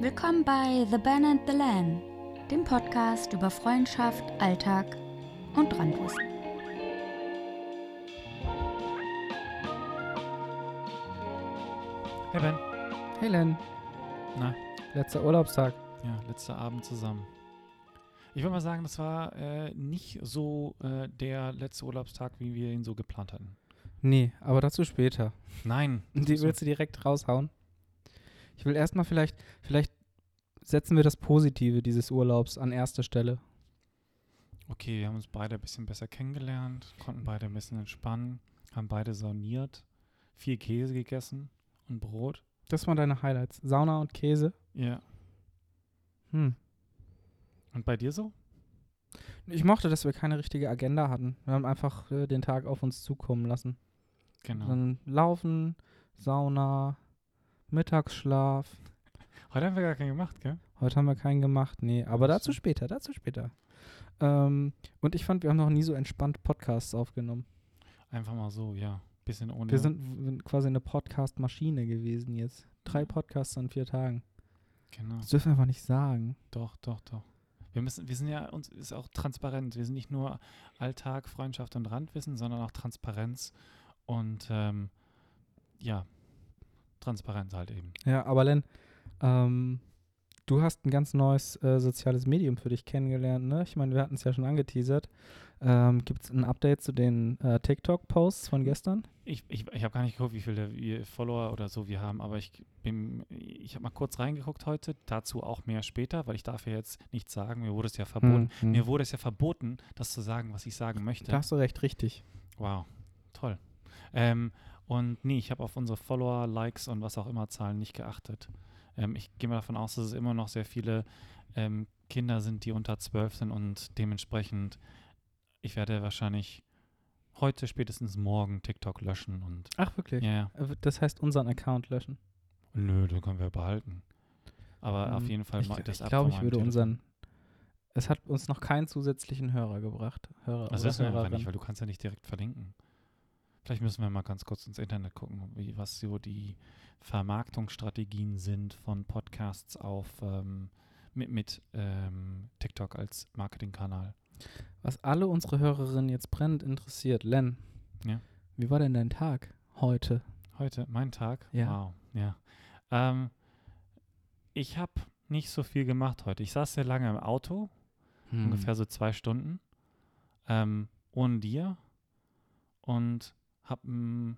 Willkommen bei The Ben and the Lan, dem Podcast über Freundschaft, Alltag und Randwissen. Hey Ben. Hey Len, Na, letzter Urlaubstag. ja, letzter Abend zusammen. Ich würde mal sagen, das war äh, nicht so äh, der letzte Urlaubstag, wie wir ihn so geplant hatten. Nee, aber dazu später. Nein. Die willst du direkt raushauen? Ich will erstmal vielleicht, vielleicht setzen wir das Positive dieses Urlaubs an erster Stelle. Okay, wir haben uns beide ein bisschen besser kennengelernt, konnten beide ein bisschen entspannen, haben beide sauniert, viel Käse gegessen und Brot. Das waren deine Highlights. Sauna und Käse. Ja. Hm. Und bei dir so? Ich mochte, dass wir keine richtige Agenda hatten. Wir haben einfach äh, den Tag auf uns zukommen lassen. Genau. Dann Laufen, Sauna, Mittagsschlaf. Heute haben wir gar keinen gemacht, gell? Heute haben wir keinen gemacht, nee. Aber dazu später, dazu später. Ähm, und ich fand, wir haben noch nie so entspannt Podcasts aufgenommen. Einfach mal so, ja. Bisschen ohne. Wir sind quasi eine Podcast-Maschine gewesen jetzt. Drei Podcasts an vier Tagen. Genau. Das dürfen wir einfach nicht sagen. Doch, doch, doch. Wir müssen, wir sind ja, uns ist auch transparent. Wir sind nicht nur Alltag, Freundschaft und Randwissen, sondern auch Transparenz und ähm, ja, Transparenz halt eben. Ja, aber Len, ähm, du hast ein ganz neues äh, soziales Medium für dich kennengelernt, ne? Ich meine, wir hatten es ja schon angeteasert. Ähm, Gibt es ein Update zu den äh, TikTok-Posts von gestern? Ich, ich, ich habe gar nicht geguckt, wie viele Follower oder so wir haben, aber ich bin, ich habe mal kurz reingeguckt heute, dazu auch mehr später, weil ich darf ja jetzt nichts sagen, mir wurde es ja verboten. Hm, hm. Mir wurde es ja verboten, das zu sagen, was ich sagen möchte. Da hast du recht, richtig. Wow, toll. Ähm, und nee, ich habe auf unsere Follower, Likes und was auch immer Zahlen nicht geachtet. Ähm, ich gehe mal davon aus, dass es immer noch sehr viele ähm, Kinder sind, die unter 12 sind und dementsprechend, ich werde wahrscheinlich heute, spätestens morgen TikTok löschen und Ach, wirklich? ja. Äh, Das heißt, unseren Account löschen. Nö, den können wir behalten. Aber auf Hm, jeden Fall Ich, mal das ich glaube, ich würde Telefon. unseren. Es hat uns noch keinen zusätzlichen Hörer gebracht. Hörer Das oder wissen wir einfach nicht, weil du kannst ja nicht direkt verlinken. Vielleicht müssen wir mal ganz kurz ins Internet gucken, wie, was so die Vermarktungsstrategien sind von Podcasts auf ähm, mit, mit ähm, TikTok als Marketingkanal. Was alle unsere Hörerinnen jetzt brennend interessiert, Len. Ja. Wie war denn dein Tag heute? Heute, mein Tag? Ja. Wow, ja. Ähm, ich habe nicht so viel gemacht heute. Ich saß sehr lange im Auto, Hm. ungefähr so zwei Stunden, ähm, ohne dir und hab, mm,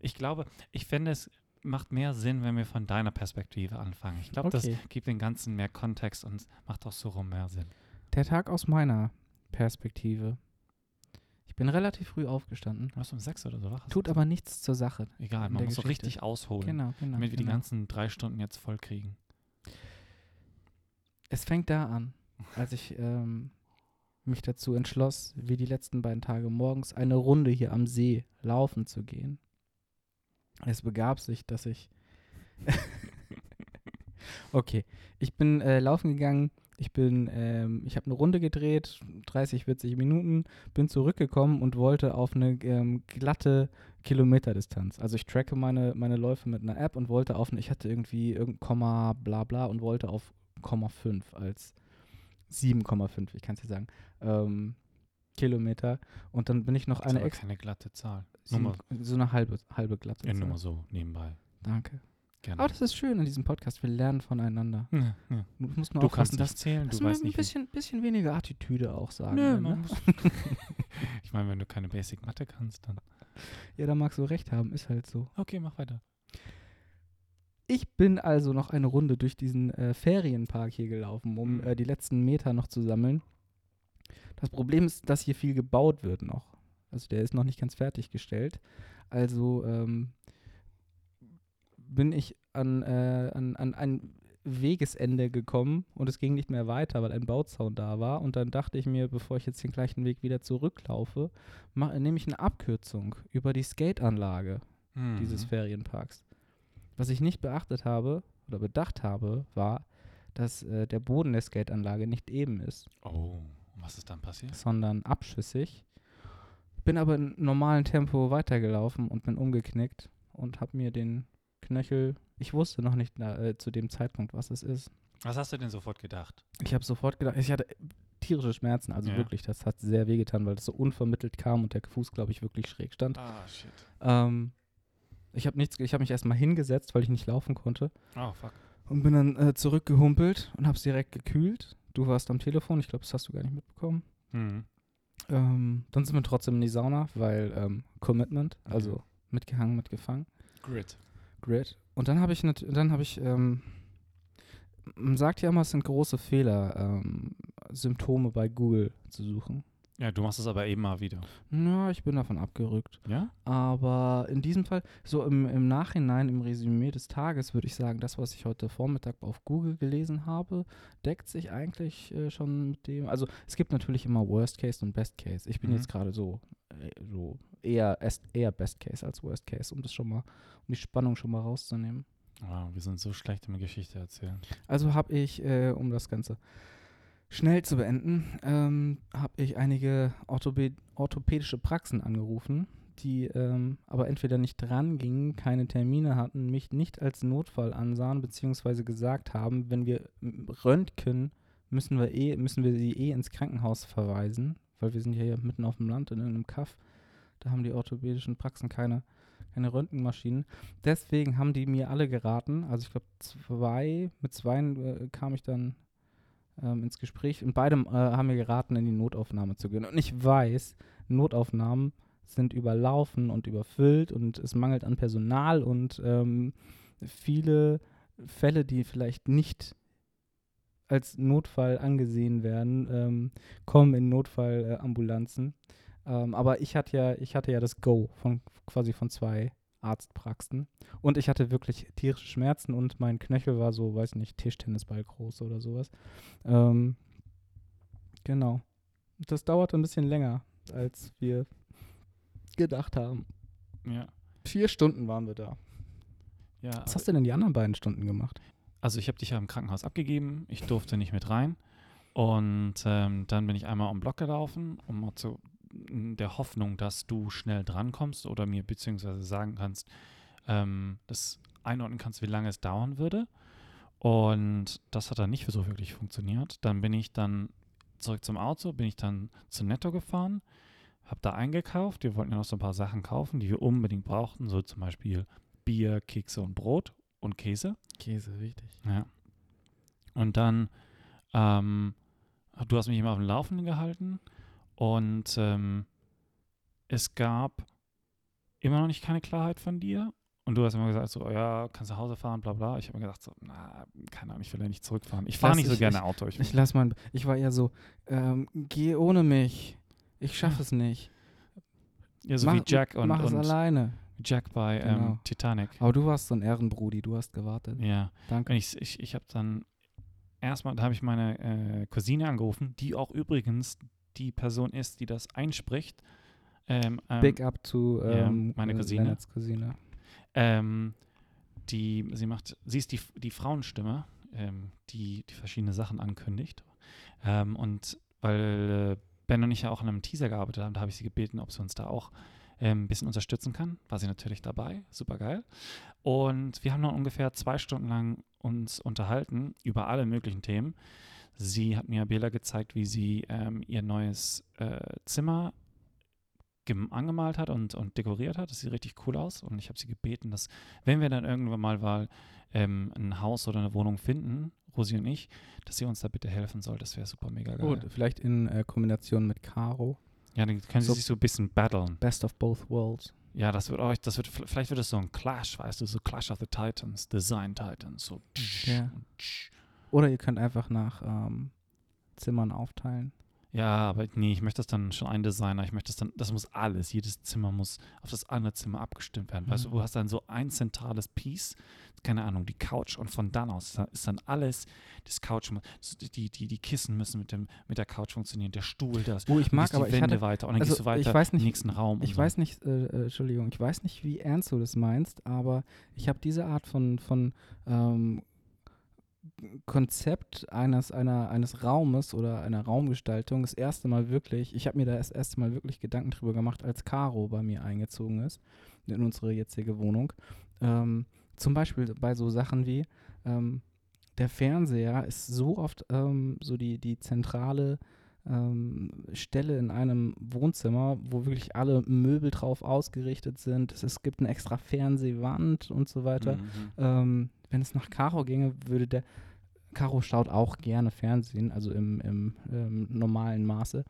ich glaube, ich finde, es macht mehr Sinn, wenn wir von deiner Perspektive anfangen. Ich glaube, Okay. das gibt den Ganzen mehr Kontext und macht auch so rum mehr Sinn. Der Tag aus meiner Perspektive. Ich bin relativ früh aufgestanden. Warst um sechs oder so wach? Tut aber nichts zur Sache. Egal, man muss so richtig ausholen, Genau, genau. damit wir die genau. ganzen drei Stunden jetzt voll kriegen. Es fängt da an, als ich ähm, mich dazu entschloss, wie die letzten beiden Tage morgens eine Runde hier am See laufen zu gehen. Es begab sich, dass ich. okay, ich bin äh, laufen gegangen. Ich bin, ähm, ich habe eine Runde gedreht, 30, 40 Minuten, bin zurückgekommen und wollte auf eine ähm, glatte Kilometerdistanz. Also ich tracke meine, meine Läufe mit einer App und wollte auf eine, ich hatte irgendwie irgendein Komma, bla bla und wollte auf 0,5 als 7,5, ich kann es dir sagen, ähm, Kilometer. Und dann bin ich noch Das ist eine aber extra, keine glatte Zahl. Nur mal, so eine halbe, halbe glatte ja, nur Zahl. mal so nebenbei. Danke. Gerne. Aber das ist schön an diesem Podcast, wir lernen voneinander. ja, ja. Du musst nur Du aufpassen, kannst dass nicht zählen, dass du weißt ein nicht, wie bisschen, bisschen weniger Attitüde auch sagen. Nö, ne? ich meine, wenn du keine Basic Mathe kannst, dann. Ja, da magst du recht haben, ist halt so. Okay, mach weiter. Ich bin also noch eine Runde durch diesen äh, Ferienpark hier gelaufen, um Mhm. äh, die letzten Meter noch zu sammeln. Das Problem ist, dass hier viel gebaut wird noch. Also der ist noch nicht ganz fertiggestellt. Also ähm, bin ich an, äh, an, an ein Wegesende gekommen und es ging nicht mehr weiter, weil ein Bauzaun da war. Und dann dachte ich mir, bevor ich jetzt den gleichen Weg wieder zurücklaufe, mach- nehme ich eine Abkürzung über die Skateanlage dieses Mhm. Ferienparks. Was ich nicht beachtet habe oder bedacht habe, war, dass äh, der Boden der Skateanlage nicht eben ist, Oh, was ist dann passiert? sondern abschüssig. Bin aber in normalem Tempo weitergelaufen und bin umgeknickt und habe mir den Knöchel. Ich wusste noch nicht äh, zu dem Zeitpunkt, was es ist. Was hast du denn sofort gedacht? Ich habe sofort gedacht, ich hatte tierische Schmerzen, also Ja. wirklich, das hat sehr wehgetan, weil das so unvermittelt kam und der Fuß, glaube ich, wirklich schräg stand. Ah, shit. Ähm, ich habe nichts, ich habe mich erstmal hingesetzt, weil ich nicht laufen konnte Oh, fuck. und bin dann äh, zurückgehumpelt und habe es direkt gekühlt. Du warst am Telefon, ich glaube, das hast du gar nicht mitbekommen. Mhm. Ähm, dann sind wir trotzdem in die Sauna, weil ähm, Commitment, Mhm. also mitgehangen, mitgefangen. Grit. Grid. Und dann habe ich, dann habe ich, ähm, man sagt ja immer, es sind große Fehler, ähm, Symptome bei Google zu suchen. Ja, du machst es aber eben mal wieder. Na, ich bin davon abgerückt. Ja? Aber in diesem Fall, so im, im Nachhinein, im Resümee des Tages, würde ich sagen, das, was ich heute Vormittag auf Google gelesen habe, deckt sich eigentlich äh, schon mit dem. Also es gibt natürlich immer Worst Case und Best Case. Ich bin Mhm. jetzt gerade so, äh, so eher, eher Best Case als Worst Case, um das schon mal, um die Spannung schon mal rauszunehmen. Wow, wir sind so schlecht im Geschichte erzählen. Also habe ich, äh, um das Ganze schnell zu beenden, ähm, habe ich einige Orthopäd orthopädische Praxen angerufen, die ähm, aber entweder nicht dran gingen, keine Termine hatten, mich nicht als Notfall ansahen, beziehungsweise gesagt haben, wenn wir m- röntgen, müssen wir eh, müssen wir sie eh ins Krankenhaus verweisen, weil wir sind ja hier mitten auf dem Land in irgendeinem Kaff. Da haben die orthopädischen Praxen keine, keine Röntgenmaschinen. Deswegen haben die mir alle geraten, also ich glaube zwei, mit zwei äh, kam ich dann ähm, ins Gespräch und beide äh, haben mir geraten, in die Notaufnahme zu gehen. Und ich weiß, Notaufnahmen sind überlaufen und überfüllt und es mangelt an Personal und ähm, viele Fälle, die vielleicht nicht als Notfall angesehen werden, ähm, kommen in Notfallambulanzen. Ähm, aber ich hatte ja, ich hatte ja das Go von quasi von zwei Arztpraxen. Und ich hatte wirklich tierische Schmerzen und mein Knöchel war so, weiß nicht, Tischtennisball groß oder sowas. Ähm, genau. Das dauerte ein bisschen länger, als wir gedacht haben. Ja. Vier Stunden waren wir da. Ja, Was hast du denn die anderen beiden Stunden gemacht? also ich habe dich ja im Krankenhaus abgegeben. Ich durfte nicht mit rein. Und ähm, dann bin ich einmal um Block gelaufen, um mal zu in der Hoffnung, dass du schnell drankommst oder mir beziehungsweise sagen kannst, ähm, das einordnen kannst, wie lange es dauern würde. Und das hat dann nicht so wirklich funktioniert. Dann bin ich dann zurück zum Auto, bin ich dann zu Netto gefahren, habe da eingekauft. Wir wollten ja noch so ein paar Sachen kaufen, die wir unbedingt brauchten, so zum Beispiel Bier, Kekse und Brot und Käse. Käse, wichtig. Ja. Und dann, ähm, du hast mich immer auf dem Laufenden gehalten und ähm, es gab immer noch nicht keine Klarheit von dir. Und du hast immer gesagt, so, ja, kannst nach Hause fahren, bla bla. Ich habe mir gedacht, so, na, keine Ahnung, ich will ja nicht zurückfahren. Ich fahre nicht so ich- gerne Auto. Ich, Ich lass mal, ich war eher so, ähm, geh ohne mich. Ich schaffe es nicht. ja, so mach, wie Jack und, mach es und alleine. Jack bei Genau. ähm, Titanic. Aber du warst so ein Ehrenbrudi, du hast gewartet. Ja. Danke. Und ich, ich, ich habe dann erstmal, da habe ich meine äh, Cousine angerufen, die auch übrigens die Person ist, die das einspricht. Ähm, ähm, Big up zu ähm, meine äh, Cousine. Lennarts Cousine. Ähm, die, sie macht, sie ist die, die Frauenstimme, ähm, die, die verschiedene Sachen ankündigt. Ähm, und weil äh, Ben und ich ja auch an einem Teaser gearbeitet haben, da habe ich sie gebeten, ob sie uns da auch ein bisschen unterstützen kann. War sie natürlich dabei, super geil. Und wir haben dann ungefähr zwei Stunden lang uns unterhalten über alle möglichen Themen. Sie hat mir Bela gezeigt, wie sie ähm, ihr neues äh, Zimmer gem- angemalt hat und, und dekoriert hat. Das sieht richtig cool aus. Und ich habe sie gebeten, dass, wenn wir dann irgendwann mal, mal ähm, ein Haus oder eine Wohnung finden, Rosi und ich, dass sie uns da bitte helfen soll. Das wäre super mega geil. Gut, vielleicht in äh, Kombination mit Caro. Ja, dann können So- sie sich so ein bisschen battlen. Best of both worlds. Ja, das wird euch, das wird, vielleicht wird es so ein Clash, weißt du, so Clash of the Titans, Design Titans, so. Ja. Oder ihr könnt einfach nach ähm, Zimmern aufteilen. Ja, aber nee, ich möchte das dann schon ein Designer. Ich möchte das dann, das muss alles, jedes Zimmer muss auf das andere Zimmer abgestimmt werden. Weißt du, Mhm. du hast dann so ein zentrales Piece, keine Ahnung, die Couch und von dann aus ist dann- alles, das Couch, die, die, die Kissen müssen mit, dem, mit der Couch funktionieren, der Stuhl, das. Oh, ich mag, die aber ich Wände hatte, weiter und dann also, gehst du weiter ich weiß nicht- in den nächsten Raum. ich so. weiß nicht, äh, äh, Entschuldigung, ich weiß nicht, wie ernst du das meinst, aber ich habe diese Art von, von ähm, Konzept eines, einer, eines Raumes oder einer Raumgestaltung das erste Mal wirklich, ich habe mir da das erste Mal wirklich Gedanken drüber gemacht, als Caro bei mir eingezogen ist, in unsere jetzige Wohnung. Ähm, zum Beispiel bei so Sachen wie, ähm, der Fernseher ist so oft ähm, so die, die zentrale ähm, Stelle in einem Wohnzimmer, wo wirklich alle Möbel drauf ausgerichtet sind. Es, es gibt eine extra Fernsehwand und so weiter. Mhm. Wenn es nach Caro ginge, würde der Caro schaut auch gerne Fernsehen, also im, im ähm, normalen Maße.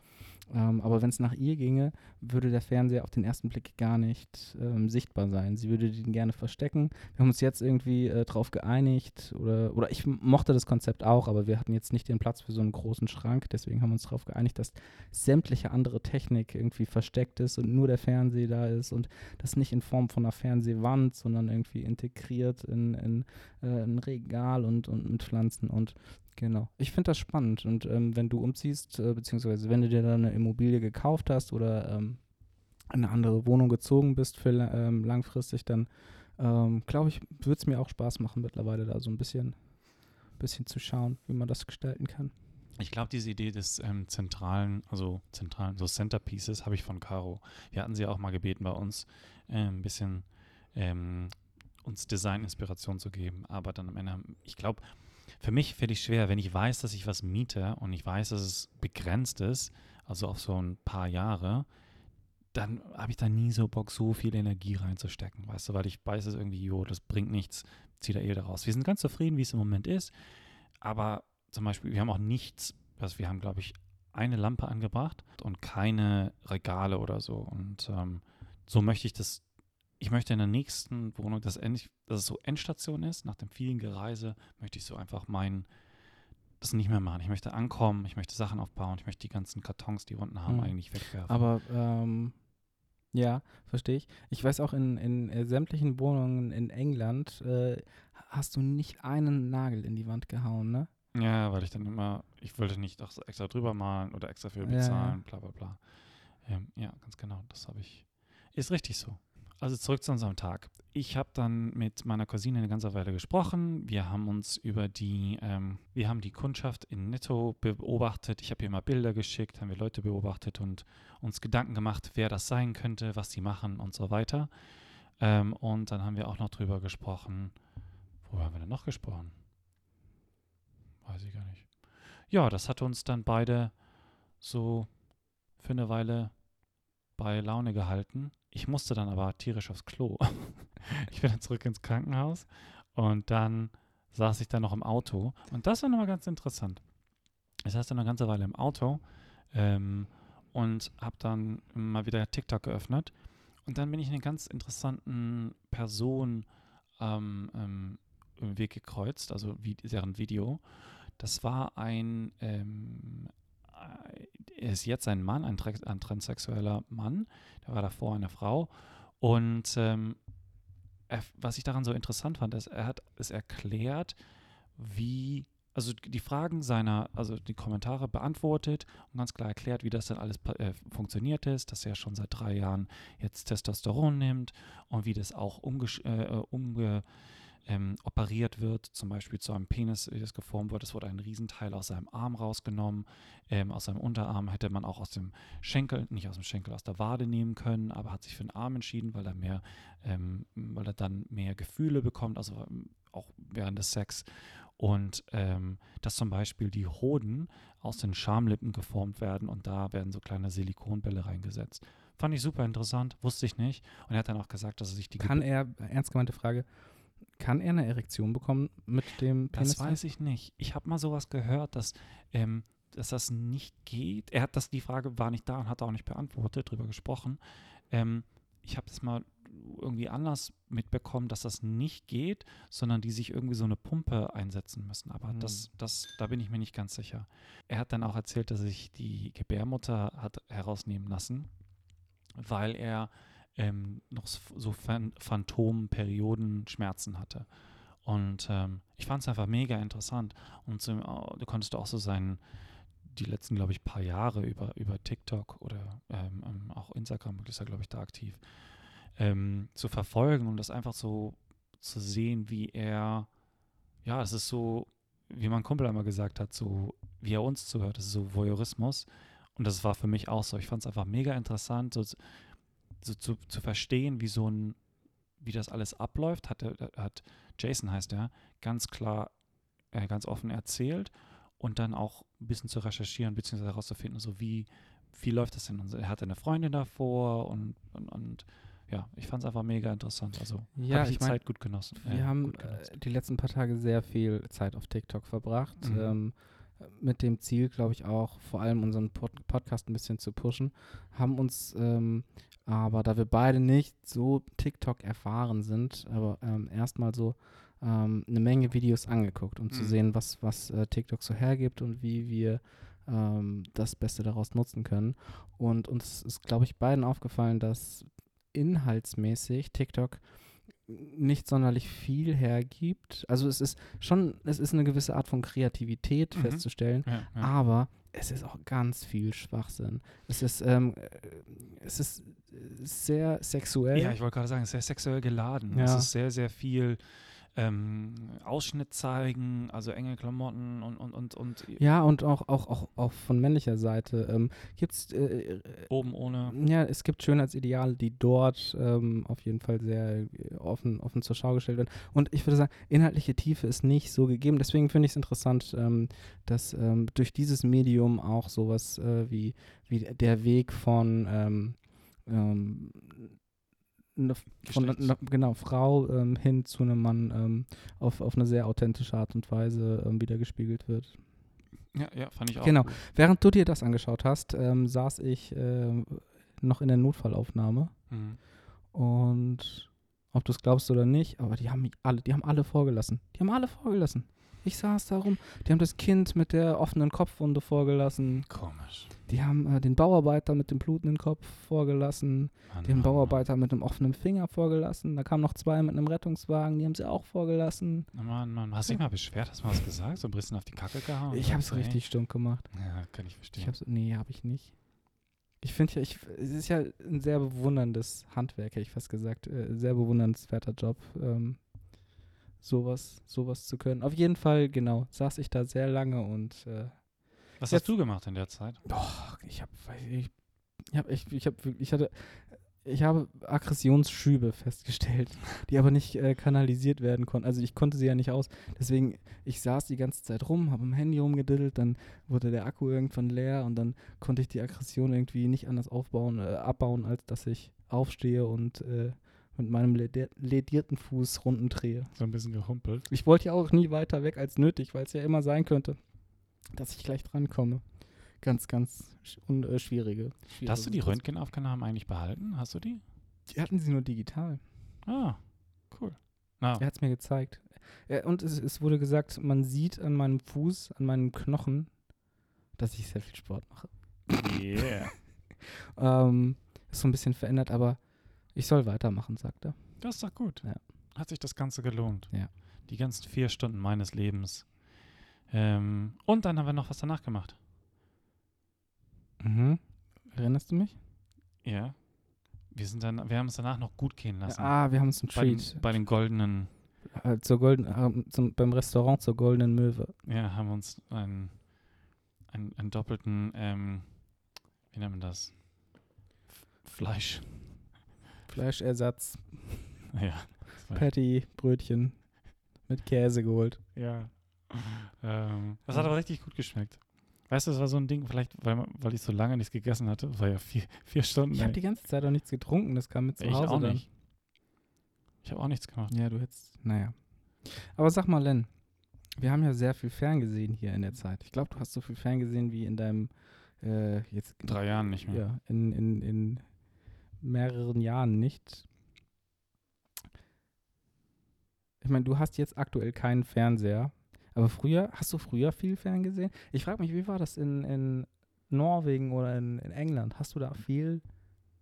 Ähm, aber wenn es nach ihr ginge, würde der Fernseher auf den ersten Blick gar nicht ähm, sichtbar sein. Sie würde den gerne verstecken. Wir haben uns jetzt irgendwie äh, drauf geeinigt oder, oder ich mochte das Konzept auch, aber wir hatten jetzt nicht den Platz für so einen großen Schrank. Deswegen haben wir uns darauf geeinigt, dass sämtliche andere Technik irgendwie versteckt ist und nur der Fernseher da ist und das nicht in Form von einer Fernsehwand, sondern irgendwie integriert in, in äh, ein Regal und, und mit Pflanzen und Genau. Ich finde das spannend. Und ähm, wenn du umziehst, äh, beziehungsweise wenn du dir dann eine Immobilie gekauft hast oder ähm, eine andere Wohnung gezogen bist für ähm, langfristig, dann ähm, glaube ich, würde es mir auch Spaß machen, mittlerweile da so ein bisschen, bisschen zu schauen, wie man das gestalten kann. Ich glaube, diese Idee des ähm, zentralen, also zentralen, so Centerpieces habe ich von Caro. Wir hatten sie auch mal gebeten, bei uns äh, ein bisschen ähm, uns Design-Inspiration zu geben. Aber dann am Ende, ich glaube, für mich fällt es schwer, wenn ich weiß, dass ich was miete und ich weiß, dass es begrenzt ist, also auf so ein paar Jahre, dann habe ich da nie so Bock, so viel Energie reinzustecken, weißt du, weil ich weiß es irgendwie, jo, das bringt nichts, zieh da eh daraus. Wir sind ganz zufrieden, wie es im Moment ist, aber zum Beispiel, wir haben auch nichts, was wir haben, glaube ich, eine Lampe angebracht und keine Regale oder so. Und ähm, so möchte ich das ich möchte in der nächsten Wohnung, dass, endlich, dass es so Endstation ist, nach dem vielen Gereise, möchte ich so einfach mein, das nicht mehr machen. Ich möchte ankommen, ich möchte Sachen aufbauen, ich möchte die ganzen Kartons, die unten haben, mhm. eigentlich wegwerfen. Aber ähm, ja, verstehe ich. Ich weiß auch, in, in äh, sämtlichen Wohnungen in England äh, hast du nicht einen Nagel in die Wand gehauen, ne? Ja, weil ich dann immer, ich wollte nicht auch extra drüber malen oder extra viel bezahlen, ja. bla bla bla. Ähm, ja, ganz genau, das habe ich. Ist richtig so. Also zurück zu unserem Tag. Ich habe dann mit meiner Cousine eine ganze Weile gesprochen. Wir haben uns über die, ähm, wir haben die Kundschaft in Netto beobachtet. Ich habe ihr mal Bilder geschickt, haben wir Leute beobachtet und uns Gedanken gemacht, wer das sein könnte, was die machen und so weiter. Ähm, und dann haben wir auch noch drüber gesprochen. Wo haben wir denn noch gesprochen? Weiß ich gar nicht. Ja, das hat uns dann beide so für eine Weile bei Laune gehalten. Ich musste dann aber tierisch aufs Klo. ich bin dann zurück ins Krankenhaus und dann saß ich dann noch im Auto. Und das war nochmal ganz interessant. Ich saß dann eine ganze Weile im Auto ähm, und habe dann mal wieder TikTok geöffnet. Und dann bin ich eine ganz interessanten Person ähm, ähm, im Weg gekreuzt, also wie, deren Video. Das war ein ähm, ist jetzt ein Mann, ein, ein transsexueller Mann, der war davor eine Frau. Und ähm, er, was ich daran so interessant fand, ist, er hat es erklärt, wie, also die Fragen seiner, also die Kommentare beantwortet und ganz klar erklärt, wie das dann alles äh, funktioniert ist, dass er schon seit drei Jahren jetzt Testosteron nimmt und wie das auch umge, äh, umge ähm, operiert wird, zum Beispiel zu einem Penis, wie das geformt wird. Es wurde ein Riesenteil aus seinem Arm rausgenommen. Ähm, aus seinem Unterarm hätte man auch aus dem Schenkel, nicht aus dem Schenkel, aus der Wade nehmen können, aber hat sich für den Arm entschieden, weil er mehr, ähm, weil er dann mehr Gefühle bekommt, also ähm, auch während des Sex. Und ähm, dass zum Beispiel die Hoden aus den Schamlippen geformt werden und da werden so kleine Silikonbälle reingesetzt. Fand ich super interessant, wusste ich nicht. Und er hat dann auch gesagt, dass er sich die. Kann Ge er, ernst gemeinte Frage, kann er eine Erektion bekommen mit dem Penis? Das weiß ich nicht. Ich habe mal sowas gehört, dass, ähm, dass das nicht geht. Er hat das, die Frage war nicht da und hat auch nicht beantwortet, drüber gesprochen. Ähm, ich habe das mal irgendwie anders mitbekommen, dass das nicht geht, sondern die sich irgendwie so eine Pumpe einsetzen müssen. Aber hm. das, das, da bin ich mir nicht ganz sicher. Er hat dann auch erzählt, dass sich die Gebärmutter hat herausnehmen lassen, weil er ähm, noch so Phantomperioden Schmerzen hatte. Und ähm, ich fand es einfach mega interessant. Und so, du konntest auch so sein, die letzten, glaube ich, paar Jahre über, über TikTok oder ähm, ähm auch Instagram, ist er, glaube ich, da aktiv, ähm, zu verfolgen und das einfach so zu sehen, wie er, ja, es ist so, wie mein Kumpel einmal gesagt hat, so, wie er uns zuhört, das ist so Voyeurismus. Und das war für mich auch so. Ich fand es einfach mega interessant, so, so zu, zu verstehen, wie so ein wie das alles abläuft, hat, hat Jason heißt er, ganz klar, äh, ganz offen erzählt und dann auch ein bisschen zu recherchieren, beziehungsweise herauszufinden, so wie, wie läuft das denn? Und er hatte eine Freundin davor und, und, und ja, ich fand es einfach mega interessant. Also Ja, habe ich ich die mein, Zeit gut genossen. Wir äh, haben äh, die letzten paar Tage sehr viel Zeit auf TikTok verbracht. Mhm. Ähm, mit dem Ziel, glaube ich, auch vor allem unseren Pod Podcast ein bisschen zu pushen. Haben uns ähm, aber, da wir beide nicht so TikTok erfahren sind, aber ähm, erstmal so ähm, eine Menge Videos angeguckt, um zu Mhm. sehen, was, was äh, TikTok so hergibt und wie wir ähm, das Beste daraus nutzen können. Und uns ist, glaube ich, beiden aufgefallen, dass inhaltsmäßig TikTok nicht sonderlich viel hergibt. Also es ist schon, es ist eine gewisse Art von Kreativität Mhm. festzustellen, Ja, ja. aber es ist auch ganz viel Schwachsinn. Es ist, ähm, äh, es ist sehr sexuell. Ja, ich wollte gerade sagen, es ist sehr sexuell geladen. Ja. Es ist sehr, sehr viel ähm, Ausschnitt zeigen, also enge Klamotten und, und, und, und Ja, und auch, auch, auch, auch von männlicher Seite ähm, gibt es, äh, oben ohne. ja, es gibt Schönheitsideale, die dort ähm, auf jeden Fall sehr offen, offen zur Schau gestellt werden. Und ich würde sagen, inhaltliche Tiefe ist nicht so gegeben. Deswegen finde ich es interessant, ähm, dass ähm, durch dieses Medium auch sowas äh, wie, wie der Weg von ähm, ähm, ne, von ne, genau Frau ähm, hin zu einem Mann ähm, auf, auf eine sehr authentische Art und Weise ähm, wieder gespiegelt wird. Ja, ja, fand ich auch. Genau. gut. Während du dir das angeschaut hast, ähm, saß ich ähm, noch in der Notfallaufnahme Mhm. und ob du es glaubst oder nicht, aber die haben mich alle, die haben alle vorgelassen. Die haben alle vorgelassen. Ich saß da rum, die haben das Kind mit der offenen Kopfwunde vorgelassen, Komisch. Die haben äh, den Bauarbeiter mit dem blutenden Kopf vorgelassen, Mann, den Mann, Bauarbeiter mit einem offenen Finger vorgelassen, da kamen noch zwei mit einem Rettungswagen, die haben sie auch vorgelassen. Mann, Mann, Mann. Hast du dich mal beschwert? Hast du mal was gesagt? So ein bisschen auf die Kacke gehauen? Ich hab's du, ey? richtig stumm gemacht. Ja, kann ich verstehen. Ich hab's, nee, habe ich nicht. Ich finde ja, ich, es ist ja ein sehr bewunderndes Handwerk, hätte ich fast gesagt. Äh, sehr bewundernswerter Job, ähm, sowas, sowas zu können. Auf jeden Fall, genau, saß ich da sehr lange und äh, was hast du gemacht in der Zeit? Boah, ich habe, ich, ich habe echt, ich habe, ich hatte, ich habe Aggressionsschübe festgestellt, die aber nicht äh, kanalisiert werden konnten. Also ich konnte sie ja nicht aus. Deswegen, ich saß die ganze Zeit rum, habe am Handy rumgediddelt, dann wurde der Akku irgendwann leer und dann konnte ich die Aggression irgendwie nicht anders aufbauen, äh, abbauen, als dass ich aufstehe und äh, mit meinem ledi- ledierten Fuß Runden drehe. So ein bisschen gehumpelt. Ich wollte ja auch nie weiter weg als nötig, weil es ja immer sein könnte, dass ich gleich drankomme. Ganz, ganz sch und, äh, schwierige, schwierige. Hast du die. Röntgenaufnahmen eigentlich behalten? Hast du die? Die hatten sie nur digital. Ah, cool. Na, Er hat es mir gezeigt. Äh, und es, es wurde gesagt, man sieht an meinem Fuß, an meinem Knochen, dass ich sehr viel Sport mache. yeah. Ähm, ist so ein bisschen verändert, aber ich soll weitermachen, sagt er. Das ist doch gut. Ja. Hat sich das Ganze gelohnt. Ja. Die ganzen vier Stunden meines Lebens. Ähm, und dann haben wir noch was danach gemacht. Mhm. Erinnerst du mich? Ja. Wir sind dann, wir haben es danach noch gut gehen lassen. ah, wir haben uns einen bei, den, Treat. bei den goldenen, Äh, zur Golden, äh, zum, beim Restaurant zur Goldenen Möwe. ja, haben wir uns einen, einen, einen doppelten, ähm, wie nennt man das? Fleisch. Fleischersatz, Ja. Patty, Brötchen mit Käse geholt. Ja. Ähm, das hat aber richtig gut geschmeckt. Weißt du, das war so ein Ding, vielleicht, weil, weil ich so lange nichts gegessen hatte. Das war ja vier, vier Stunden. Ich habe die ganze Zeit auch nichts getrunken, das kam mit zu ich Hause auch dann. nicht. Ich habe auch nichts gemacht. Ja, du hättest, naja. Aber sag mal, Len, wir haben ja sehr viel ferngesehen hier in der Zeit. Ich glaube, du hast so viel ferngesehen wie in deinem, äh, jetzt, In drei Jahren nicht mehr. ja, in, in, in mehreren Jahren nicht. Ich meine, du hast jetzt aktuell keinen Fernseher, aber früher, hast du früher viel ferngesehen? Ich frage mich, wie war das in, in Norwegen oder in, in England? Hast du da viel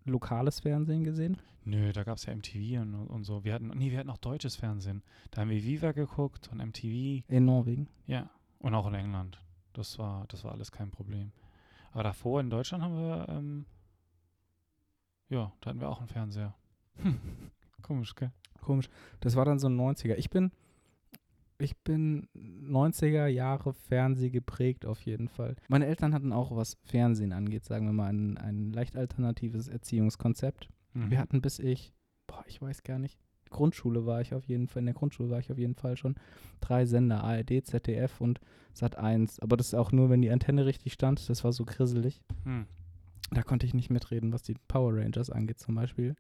lokales Fernsehen gesehen? Nö, da gab es ja MTV und, und so. Wir hatten, nee, wir hatten auch deutsches Fernsehen. Da haben wir Viva geguckt und MTV. In Norwegen? Ja. Und auch in England. Das war, das war alles kein Problem. Aber davor in Deutschland haben wir, ähm, ja, da hatten wir auch einen Fernseher. Hm. Komisch, gell? Komisch. Das war dann so ein 90er. Ich bin, ich bin 90er Jahre Fernseh geprägt auf jeden Fall. Meine Eltern hatten auch, was Fernsehen angeht, sagen wir mal, ein, ein leicht alternatives Erziehungskonzept. Mhm. Wir hatten bis ich, boah, ich weiß gar nicht, Grundschule war ich auf jeden Fall, in der Grundschule war ich auf jeden Fall schon. Drei Sender, ARD, ZDF und Sat 1. Aber das ist auch nur, wenn die Antenne richtig stand. Das war so grisselig. Hm. Da konnte ich nicht mitreden, was die Power Rangers angeht zum Beispiel.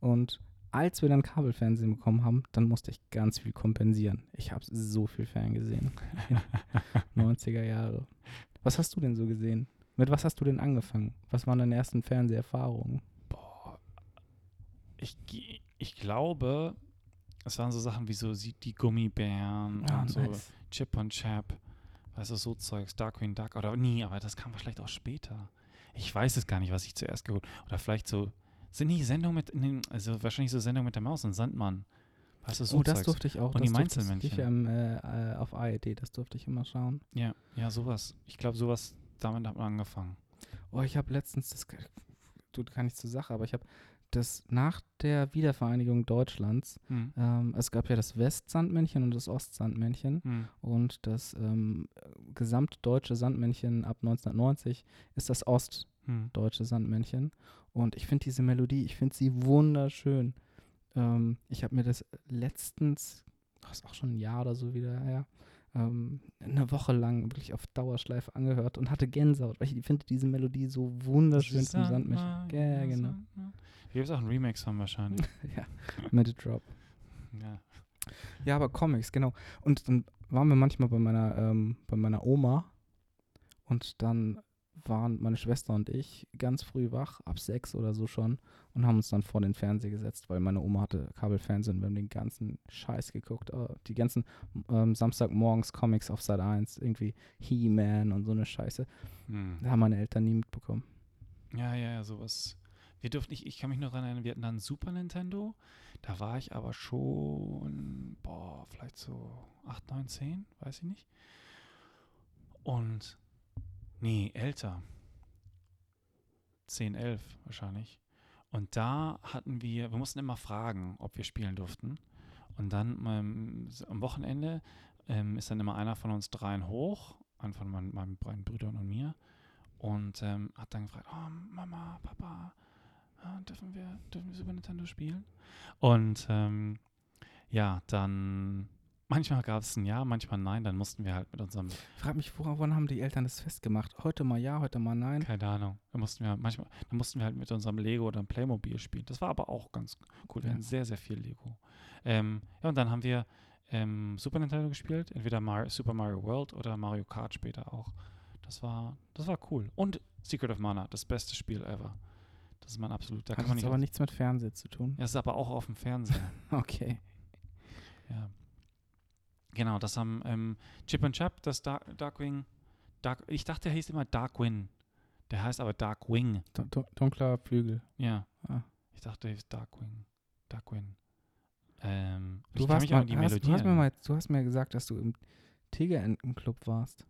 Und als wir dann Kabelfernsehen bekommen haben, dann musste ich ganz viel kompensieren. Ich habe so viel Ferngesehen. 90er Jahre. Was hast du denn so gesehen? Mit was hast du denn angefangen? Was waren deine ersten Fernseherfahrungen? Boah. Ich, ich glaube, es waren so Sachen wie so sie- die Gummibären Ah, und so nice. Chip und Chap. Weißt du, so Zeugs, Darkwing Duck oder nie, aber das kam vielleicht auch später. Ich weiß es gar nicht, was ich zuerst geholt Oder vielleicht so, sind die Sendungen mit, den, also wahrscheinlich so Sendungen mit der Maus und Sandmann. Weißt du, so oh, das durfte ich auch. Und die das durfte Mainzelmännchen. Ich, ähm, äh, auf ARD, das durfte ich immer schauen. Ja, ja, sowas. Ich glaube, sowas, damit hat man angefangen. Oh, ich habe letztens, das tut gar nicht zur Sache, aber ich habe das nach der Wiedervereinigung Deutschlands, Hm. ähm, es gab ja das Westsandmännchen und das Ostsandmännchen Hm. und das ähm, gesamtdeutsche Sandmännchen ab 1990 ist das ostdeutsche Hm. Sandmännchen und ich finde diese Melodie, ich finde sie wunderschön. Ähm, ich habe mir das letztens, das ist auch schon ein Jahr oder so wieder her, ähm, eine Woche lang wirklich auf Dauerschleife angehört und hatte Gänsehaut, weil ich finde diese Melodie so wunderschön zum Sandmännchen. Ja, genau. Hier gibt es auch einen Remix von wahrscheinlich. ja, mit Drop. ja. Ja, aber Comics, genau. Und dann waren wir manchmal bei meiner, ähm, bei meiner Oma und dann waren meine Schwester und ich ganz früh wach, ab sechs oder so schon, und haben uns dann vor den Fernseher gesetzt, weil meine Oma hatte Kabelfernsehen und wir haben den ganzen Scheiß geguckt. äh, die ganzen ähm, Samstagmorgens Comics auf Sat 1, irgendwie He-Man und so eine Scheiße. Hm. Da haben meine Eltern nie mitbekommen. ja, ja, ja, sowas. Wir durften, ich, ich kann mich noch daran erinnern, wir hatten dann Super Nintendo. Da war ich aber schon, boah, vielleicht so 8, 9, 10, weiß ich nicht. Und, nee, älter. 10, 11 wahrscheinlich. Und da hatten wir, wir mussten immer fragen, ob wir spielen durften. Und dann ähm, am Wochenende ähm, ist dann immer einer von uns dreien hoch, einer von meinen, meinen beiden Brüdern und mir, und ähm, hat dann gefragt, oh, Mama, Papa, ah, dürfen, wir, dürfen wir Super Nintendo spielen? Und ähm, ja, dann manchmal gab es ein Ja, manchmal nein, dann mussten wir halt mit unserem Ich frage mich, woran haben die Eltern das festgemacht? Heute mal ja, heute mal nein. Keine Ahnung. Da mussten wir manchmal, da mussten wir halt mit unserem Lego oder einem Playmobil spielen. Das war aber auch ganz cool. Wir Ja. hatten sehr, sehr viel Lego. Ähm, ja, und dann haben wir ähm, Super Nintendo gespielt, entweder Mar Super Mario World oder Mario Kart später auch. Das war, das war cool. Und Secret of Mana, das beste Spiel ever. Das ist mein absoluter. Hat kann man jetzt nicht. aber nichts mit Fernsehen zu tun. Ja, ist aber auch auf dem Fernseher. Okay. ja. Genau, das haben ähm, Chip und Chap, das Dark, Darkwing. Dark, ich dachte, der hieß immer Darkwing. Der heißt aber Darkwing. Dun- dun- Dunkler Flügel. Ja. Ah. Ich dachte, der hieß Darkwing. Darkwing. Ähm, Du, warst mal, hast, du, hast mir mal, du hast mir gesagt, dass du im Tigerentenclub warst.